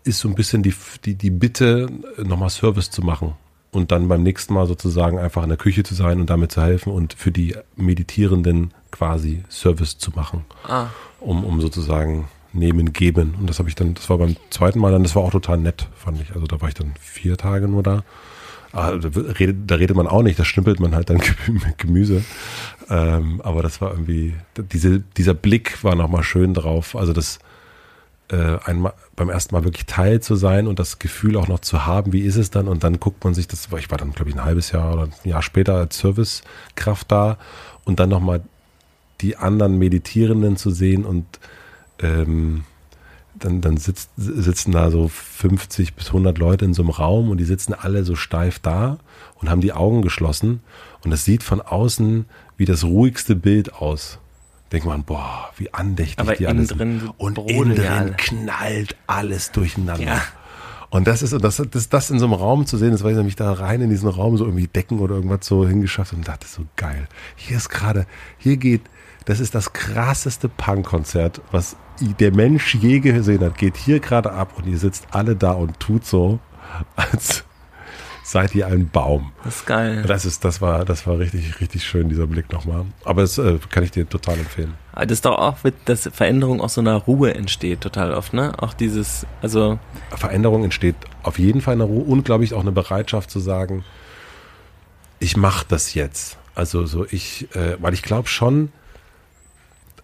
ist so ein bisschen die, die, die Bitte, nochmal Service zu machen. Und dann beim nächsten Mal sozusagen einfach in der Küche zu sein und damit zu helfen und für die Meditierenden quasi Service zu machen Ah, um, um sozusagen nehmen, geben. Und das habe ich dann, das war beim zweiten Mal dann, das war auch total nett, fand ich. Also da war ich dann vier Tage nur da. Ah, da, redet, da redet man auch nicht, da schnippelt man halt dann Gemü- Gemüse. Ähm, aber das war irgendwie, diese, dieser Blick war nochmal schön drauf. Also das äh, einmal beim ersten Mal wirklich Teil zu sein und das Gefühl auch noch zu haben, wie ist es dann? Und dann guckt man sich das, ich war dann, glaube ich, ein halbes Jahr oder ein Jahr später als Servicekraft da und dann nochmal die anderen Meditierenden zu sehen und ähm, dann, dann sitzt, sitzen da so 50 bis 100 Leute in so einem Raum und die sitzen alle so steif da und haben die Augen geschlossen und es sieht von außen wie das ruhigste Bild aus. Denkt man, boah, wie andächtig Aber die innen alle drin sind. Und innen ja alle. drin knallt alles durcheinander. Ja. Und das ist, das, das, das in so einem Raum zu sehen, das war ich nämlich da rein in diesen Raum so irgendwie Decken oder irgendwas so hingeschafft und dachte so geil. Hier ist gerade, hier geht, das ist das krasseste Punkkonzert, was der Mensch je gesehen hat, geht hier gerade ab und ihr sitzt alle da und tut so, als seid ihr ein Baum. das ist geil. Das ist, das war, das war richtig, richtig schön, dieser Blick nochmal. Aber das äh, kann ich dir total empfehlen. Aber Das ist doch auch, mit- dass Veränderung aus so einer Ruhe entsteht, total oft, ne? Auch dieses, also, Veränderung entsteht auf jeden Fall in der Ruhe und, glaube ich, auch eine Bereitschaft zu sagen, ich mache das jetzt. Also so ich, äh, weil ich glaube schon,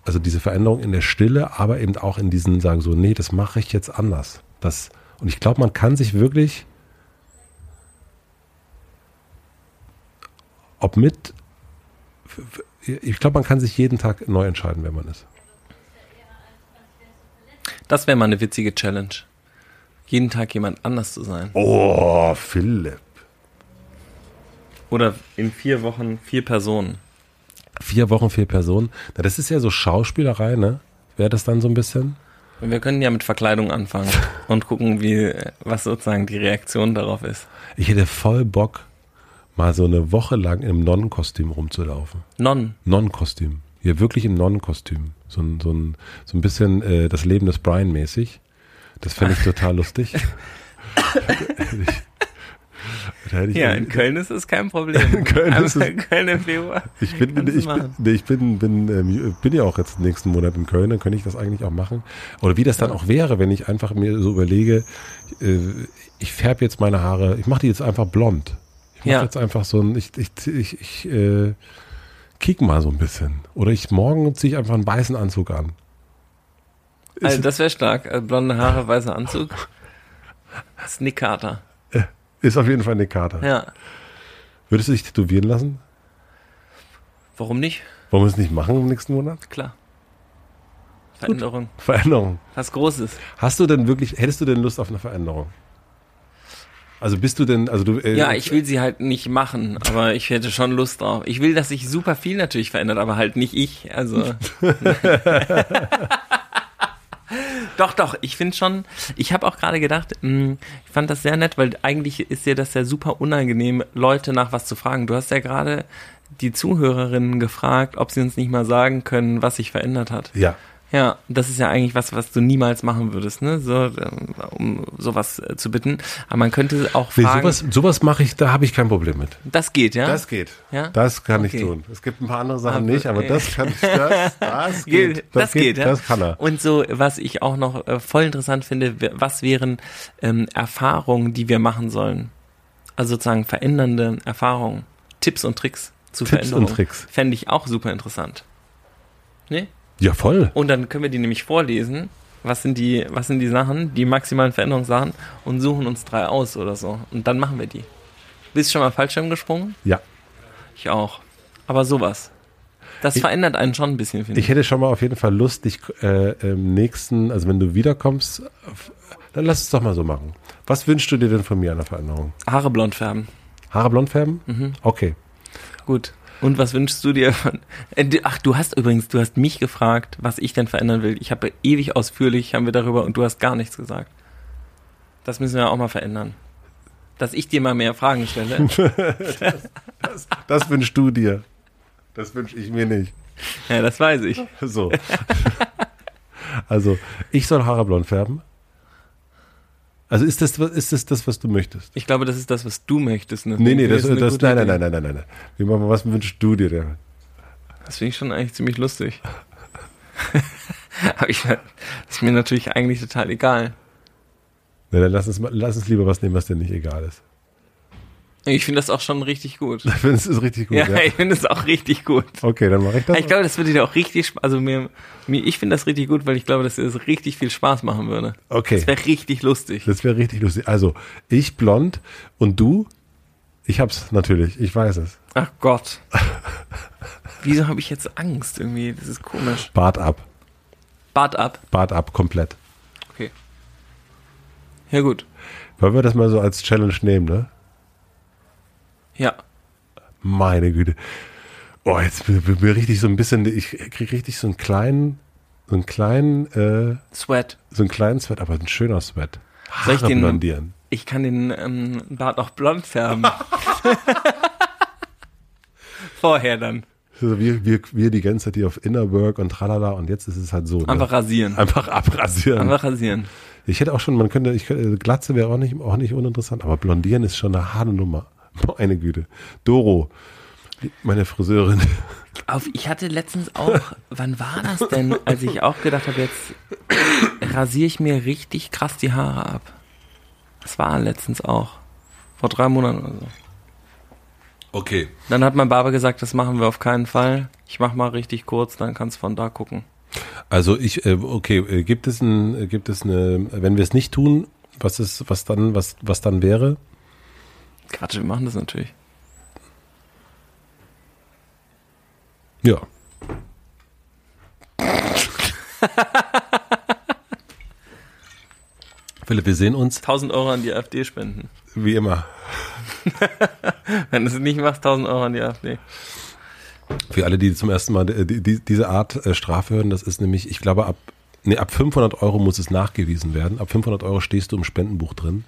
also diese Veränderung in der Stille, aber eben auch in diesen sagen so, nee, das mache ich jetzt anders. Das, und ich glaube, man kann sich wirklich, ob mit, ich glaube, man kann sich jeden Tag neu entscheiden, wer man ist. das wäre mal eine witzige Challenge. Jeden Tag jemand anders zu sein. Oh, Philipp. Oder in vier Wochen vier Personen. Vier Wochen, vier Personen. Na, das ist ja so Schauspielerei, ne? Wäre das dann so ein bisschen? Wir können ja mit Verkleidung anfangen und gucken, wie, was sozusagen die Reaktion darauf ist. Ich hätte voll Bock, mal so eine Woche lang im Nonnenkostüm rumzulaufen. Non. Nonnenkostüm. Hier wirklich im Nonnenkostüm. So ein, so ein, so ein bisschen äh, das Leben des Brian mäßig. Das fände ich total lustig. Ja, in Köln ist es kein Problem. In Köln ist es- Köln im Februar. Ich bin, du ich bin, nee, ich bin, bin, ähm, bin ja auch jetzt nächsten Monat in Köln, dann könnte ich das eigentlich auch machen. Oder wie das dann auch wäre, wenn ich einfach mir so überlege, äh, ich färbe jetzt meine Haare, ich mache die jetzt einfach blond. Ich Ja. jetzt einfach so ein, ich, ich, ich, ich äh, kick mal so ein bisschen. Oder ich morgen ziehe ich einfach einen weißen Anzug an. Also das wäre stark. Also blonde Haare, weißer Anzug. Snickkater. Ist auf jeden Fall eine Karte. Ja. Würdest du dich tätowieren lassen? Warum nicht? Wollen wir es nicht machen im nächsten Monat? Klar. Veränderung. Veränderung. Was Großes. Hast du denn wirklich, hättest du denn Lust auf eine Veränderung? Also bist du denn, also du, äh, Ja, ich will sie halt nicht machen, aber ich hätte schon Lust drauf. Ich will, dass sich super viel natürlich verändert, aber halt nicht ich. Also. doch, doch, ich finde schon, ich habe auch gerade gedacht, mh, ich fand das sehr nett, weil eigentlich ist dir das ja super unangenehm, Leute nach was zu fragen. Du hast ja gerade die Zuhörerinnen gefragt, ob sie uns nicht mal sagen können, was sich verändert hat. Ja. Ja, das ist ja eigentlich was, was du niemals machen würdest, ne? So, ähm, um sowas äh, zu bitten. Aber man könnte auch Nee, fragen. sowas, sowas mache ich, da habe ich kein Problem mit. das geht, ja? Das geht. Ja? Das kann ich Okay. tun. Es gibt ein paar andere Sachen Aber, nicht, aber äh, das kann ich, das, das Geht, geht. das, geht, ja. Das kann er. Und so, was ich auch noch äh, voll interessant finde, was wären ähm, Erfahrungen, die wir machen sollen? Also sozusagen verändernde Erfahrungen, Tipps und Tricks zu Tipps Veränderungen. und Tricks. Fände ich auch super interessant. Ne? Ja, voll. Und dann können wir die nämlich vorlesen. Was sind die, was sind die Sachen, die maximalen Veränderungssachen und suchen uns drei aus oder so. Und dann machen wir die. Bist du schon mal Fallschirm gesprungen? Ja. Ich auch. Aber sowas. Das Ich- verändert einen schon ein bisschen, finde ich. Ich hätte schon mal auf jeden Fall Lust, dich äh, im nächsten, also wenn du wiederkommst, dann lass es doch mal so machen. Was wünschst du dir denn von mir an der Veränderung? Haare blond färben. Haare blond färben? Mhm. Okay. Gut. Und was wünschst du dir von. Äh, Ach, du hast übrigens, du hast mich gefragt, was ich denn verändern will. Ich habe ewig ausführlich, haben wir darüber und du hast gar nichts gesagt. Das müssen wir auch mal verändern. Dass ich dir mal mehr Fragen stelle. Das wünschst du dir. Das wünsche ich mir nicht. ja, das weiß ich. So. also, ich soll Haare blond färben. Also ist das, ist das das, was du möchtest? Ich glaube, das ist das, was du möchtest. Ne? Nee, nee, das, das gute nein, nein, Idee. nein, nein, nein, nein. Wie, was wünschst du dir denn? Das finde ich schon eigentlich ziemlich lustig. Aber ich, das ist mir natürlich eigentlich total egal. Na, dann lass uns, lass uns lieber was nehmen, was dir nicht egal ist. Ich finde das auch schon richtig gut. Ich finde, es ist richtig gut. ja, Ja, ich finde es auch richtig gut. Okay, dann mache ich das. Ich glaube, das würde dir auch richtig, also mir, mir ich finde das richtig gut, weil ich glaube, dass dir das richtig viel Spaß machen würde. Okay. Das wäre richtig lustig. Das wäre richtig lustig. Also, ich blond und du? Ich hab's natürlich, ich weiß es. Ach Gott. Wieso habe ich jetzt Angst irgendwie? Das ist komisch. Bart ab. Bart ab. Bart ab, komplett. Okay. Ja gut. Wollen wir das mal so als Challenge nehmen, ne? Ja. Meine Güte. Oh, jetzt bin mir richtig so ein bisschen, ich krieg richtig so einen kleinen, so einen kleinen, äh, Sweat. so einen kleinen Sweat, aber ein schöner Sweat. Soll ich Haare den- blondieren. Ich kann den ähm, Bart auch blond färben. Vorher dann. So, wir, wir, wir die ganze Zeit hier auf Inner Work und tralala und jetzt ist es halt so. Ne? Einfach rasieren. Einfach abrasieren. Einfach rasieren. Ich hätte auch schon, man könnte, ich könnte, Glatze wäre auch nicht, auch nicht uninteressant, aber blondieren ist schon eine harte Nummer. Meine Güte. Doro, meine Friseurin. Auf, ich hatte letztens auch, wann war das denn, als ich auch gedacht habe, jetzt rasiere ich mir richtig krass die Haare ab. Das war letztens auch. Vor drei Monaten oder so. Okay. Dann hat mein Barber gesagt, das machen wir auf keinen Fall. Ich mach mal richtig kurz, dann kannst von da gucken. Also ich, äh, okay, äh, gibt es ein, äh, gibt es eine, wenn wir es nicht tun, was ist, was dann, was, was dann wäre? Quatsch, wir machen das natürlich. Ja. Philipp, wir sehen uns 1000 Euro an die AfD spenden. wie immer. Wenn du es nicht machst, 1000 Euro an die AfD. Für alle, die zum ersten Mal äh, die, die, diese Art äh, Strafe hören, das ist nämlich, ich glaube, ab, nee, ab 500 Euro muss es nachgewiesen werden. Ab 500 Euro stehst du im Spendenbuch drin.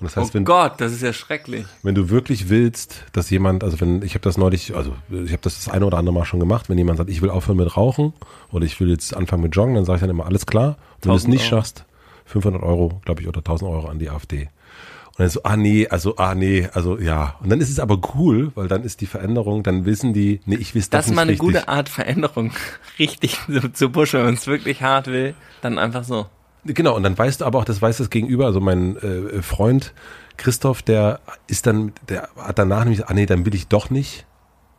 Und das heißt, oh wenn, Gott, das ist ja schrecklich. wenn du wirklich willst, dass jemand, also wenn, ich habe das neulich, also ich habe das das eine oder andere Mal schon gemacht, wenn jemand sagt, ich will aufhören mit Rauchen oder ich will jetzt anfangen mit Joggen, dann sage ich dann immer, alles klar. Wenn du es 1000 nicht Euro. schaffst, 500 Euro, glaube ich, oder 1000 Euro an die AfD. Und dann so, ah nee, also, ah nee, also ja. Und dann ist es aber cool, weil dann ist die Veränderung, dann wissen die, nee, ich weiß Das ist nicht mal eine richtig. gute Art, Veränderung richtig zu, zu pushen, wenn man es wirklich hart will, dann einfach so. Genau, und dann weißt du aber auch, das weiß das Gegenüber, also mein äh, Freund Christoph, der ist dann, der hat danach nämlich, ah nee, dann will ich doch nicht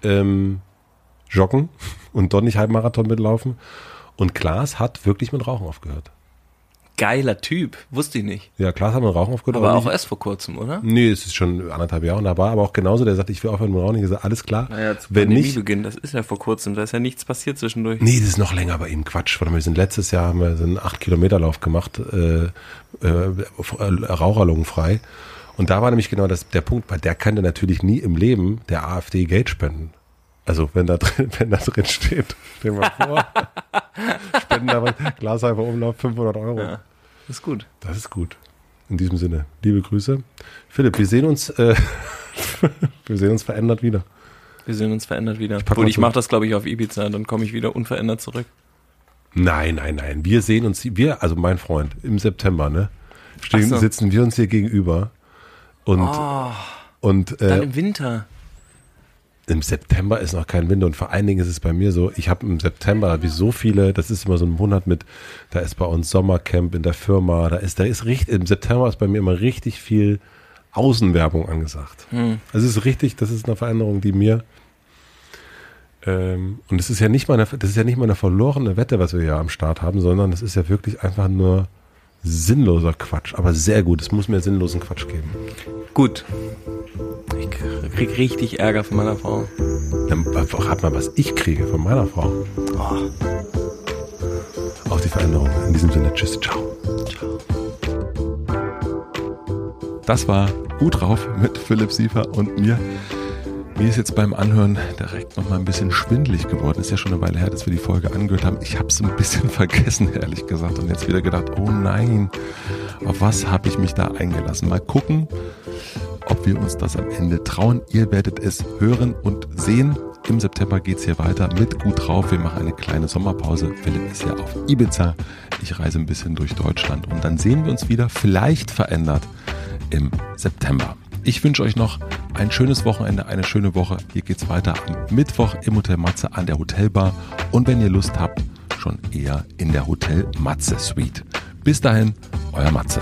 ähm, joggen und doch nicht Halbmarathon mitlaufen. Und Klaas hat wirklich mit Rauchen aufgehört. Geiler Typ, wusste ich nicht. Ja, Klaas hat mit Rauchen aufgehört. Aber auch nicht, erst vor kurzem, oder? Nee, es ist schon anderthalb Jahre und da war aber auch genauso, der sagt, ich will aufhören mit Rauchen. Ich gesagt, alles klar. Naja, zu Wenn nicht, Pandemiebeginn, das ist ja vor kurzem, da ist ja nichts passiert zwischendurch. Nee, das ist noch länger bei ihm. Quatsch. Warte mal, wir sind letztes Jahr haben wir so einen 8-Kilometer-Lauf gemacht, äh, äh, raucherlungenfrei. Und da war nämlich genau das, der Punkt, weil der könnte natürlich nie im Leben der AfD Geld spenden. Also wenn da drin, wenn da drin steht, stell mal vor, spenden da was, Glasheimer Umlauf 500 Euro. Ja, ist gut. Das ist gut. In diesem Sinne, liebe Grüße. Philipp, wir sehen uns, äh, wir sehen uns verändert wieder. Wir sehen uns verändert wieder. pack Obwohl, ich mache das, glaube ich, auf Ibiza, dann komme ich wieder unverändert zurück. Nein, nein, nein. Wir sehen uns, wir, also mein Freund, im September, ne? Stehen, so. sitzen wir uns hier gegenüber und, Oh, und dann äh, im Winter. Im September ist noch kein Winter und vor allen Dingen ist es bei mir so, ich habe im September wie so viele, das ist immer so ein Monat mit, da ist bei uns Sommercamp in der Firma, da ist, da ist richtig, im September ist bei mir immer richtig viel Außenwerbung angesagt. Also es ist richtig, das ist eine Veränderung, die mir ähm, und es ist ja nicht mal eine, das ist ja nicht mal eine verlorene Wette, was wir hier am Start haben, sondern es ist ja wirklich einfach nur sinnloser Quatsch, aber sehr gut. Es muss mehr sinnlosen Quatsch geben. Gut. Ich krieg richtig Ärger von meiner Frau. Dann rat mal, was ich kriege von meiner Frau. Oh, Auf die Veränderung. In diesem Sinne, tschüss, ciao. ciao. Das war gut drauf mit Philipp Siefer und mir. Mir ist jetzt beim Anhören direkt noch mal ein bisschen schwindelig geworden. Ist ja schon eine Weile her, dass wir die Folge angehört haben. Ich habe es ein bisschen vergessen, ehrlich gesagt. Und jetzt wieder gedacht, oh nein, auf was habe ich mich da eingelassen? Mal gucken, ob wir uns das am Ende trauen. Ihr werdet es hören und sehen. Im September geht's hier weiter mit gut drauf. Wir machen eine kleine Sommerpause. Philipp ist ja auf Ibiza. Ich reise ein bisschen durch Deutschland und dann sehen wir uns wieder, vielleicht verändert, im September. Ich wünsche euch noch ein schönes Wochenende, eine schöne Woche. Hier geht's weiter am Mittwoch im Hotel Matze an der Hotelbar und wenn ihr Lust habt, schon eher in der Hotel Matze Suite. Bis dahin, euer Matze.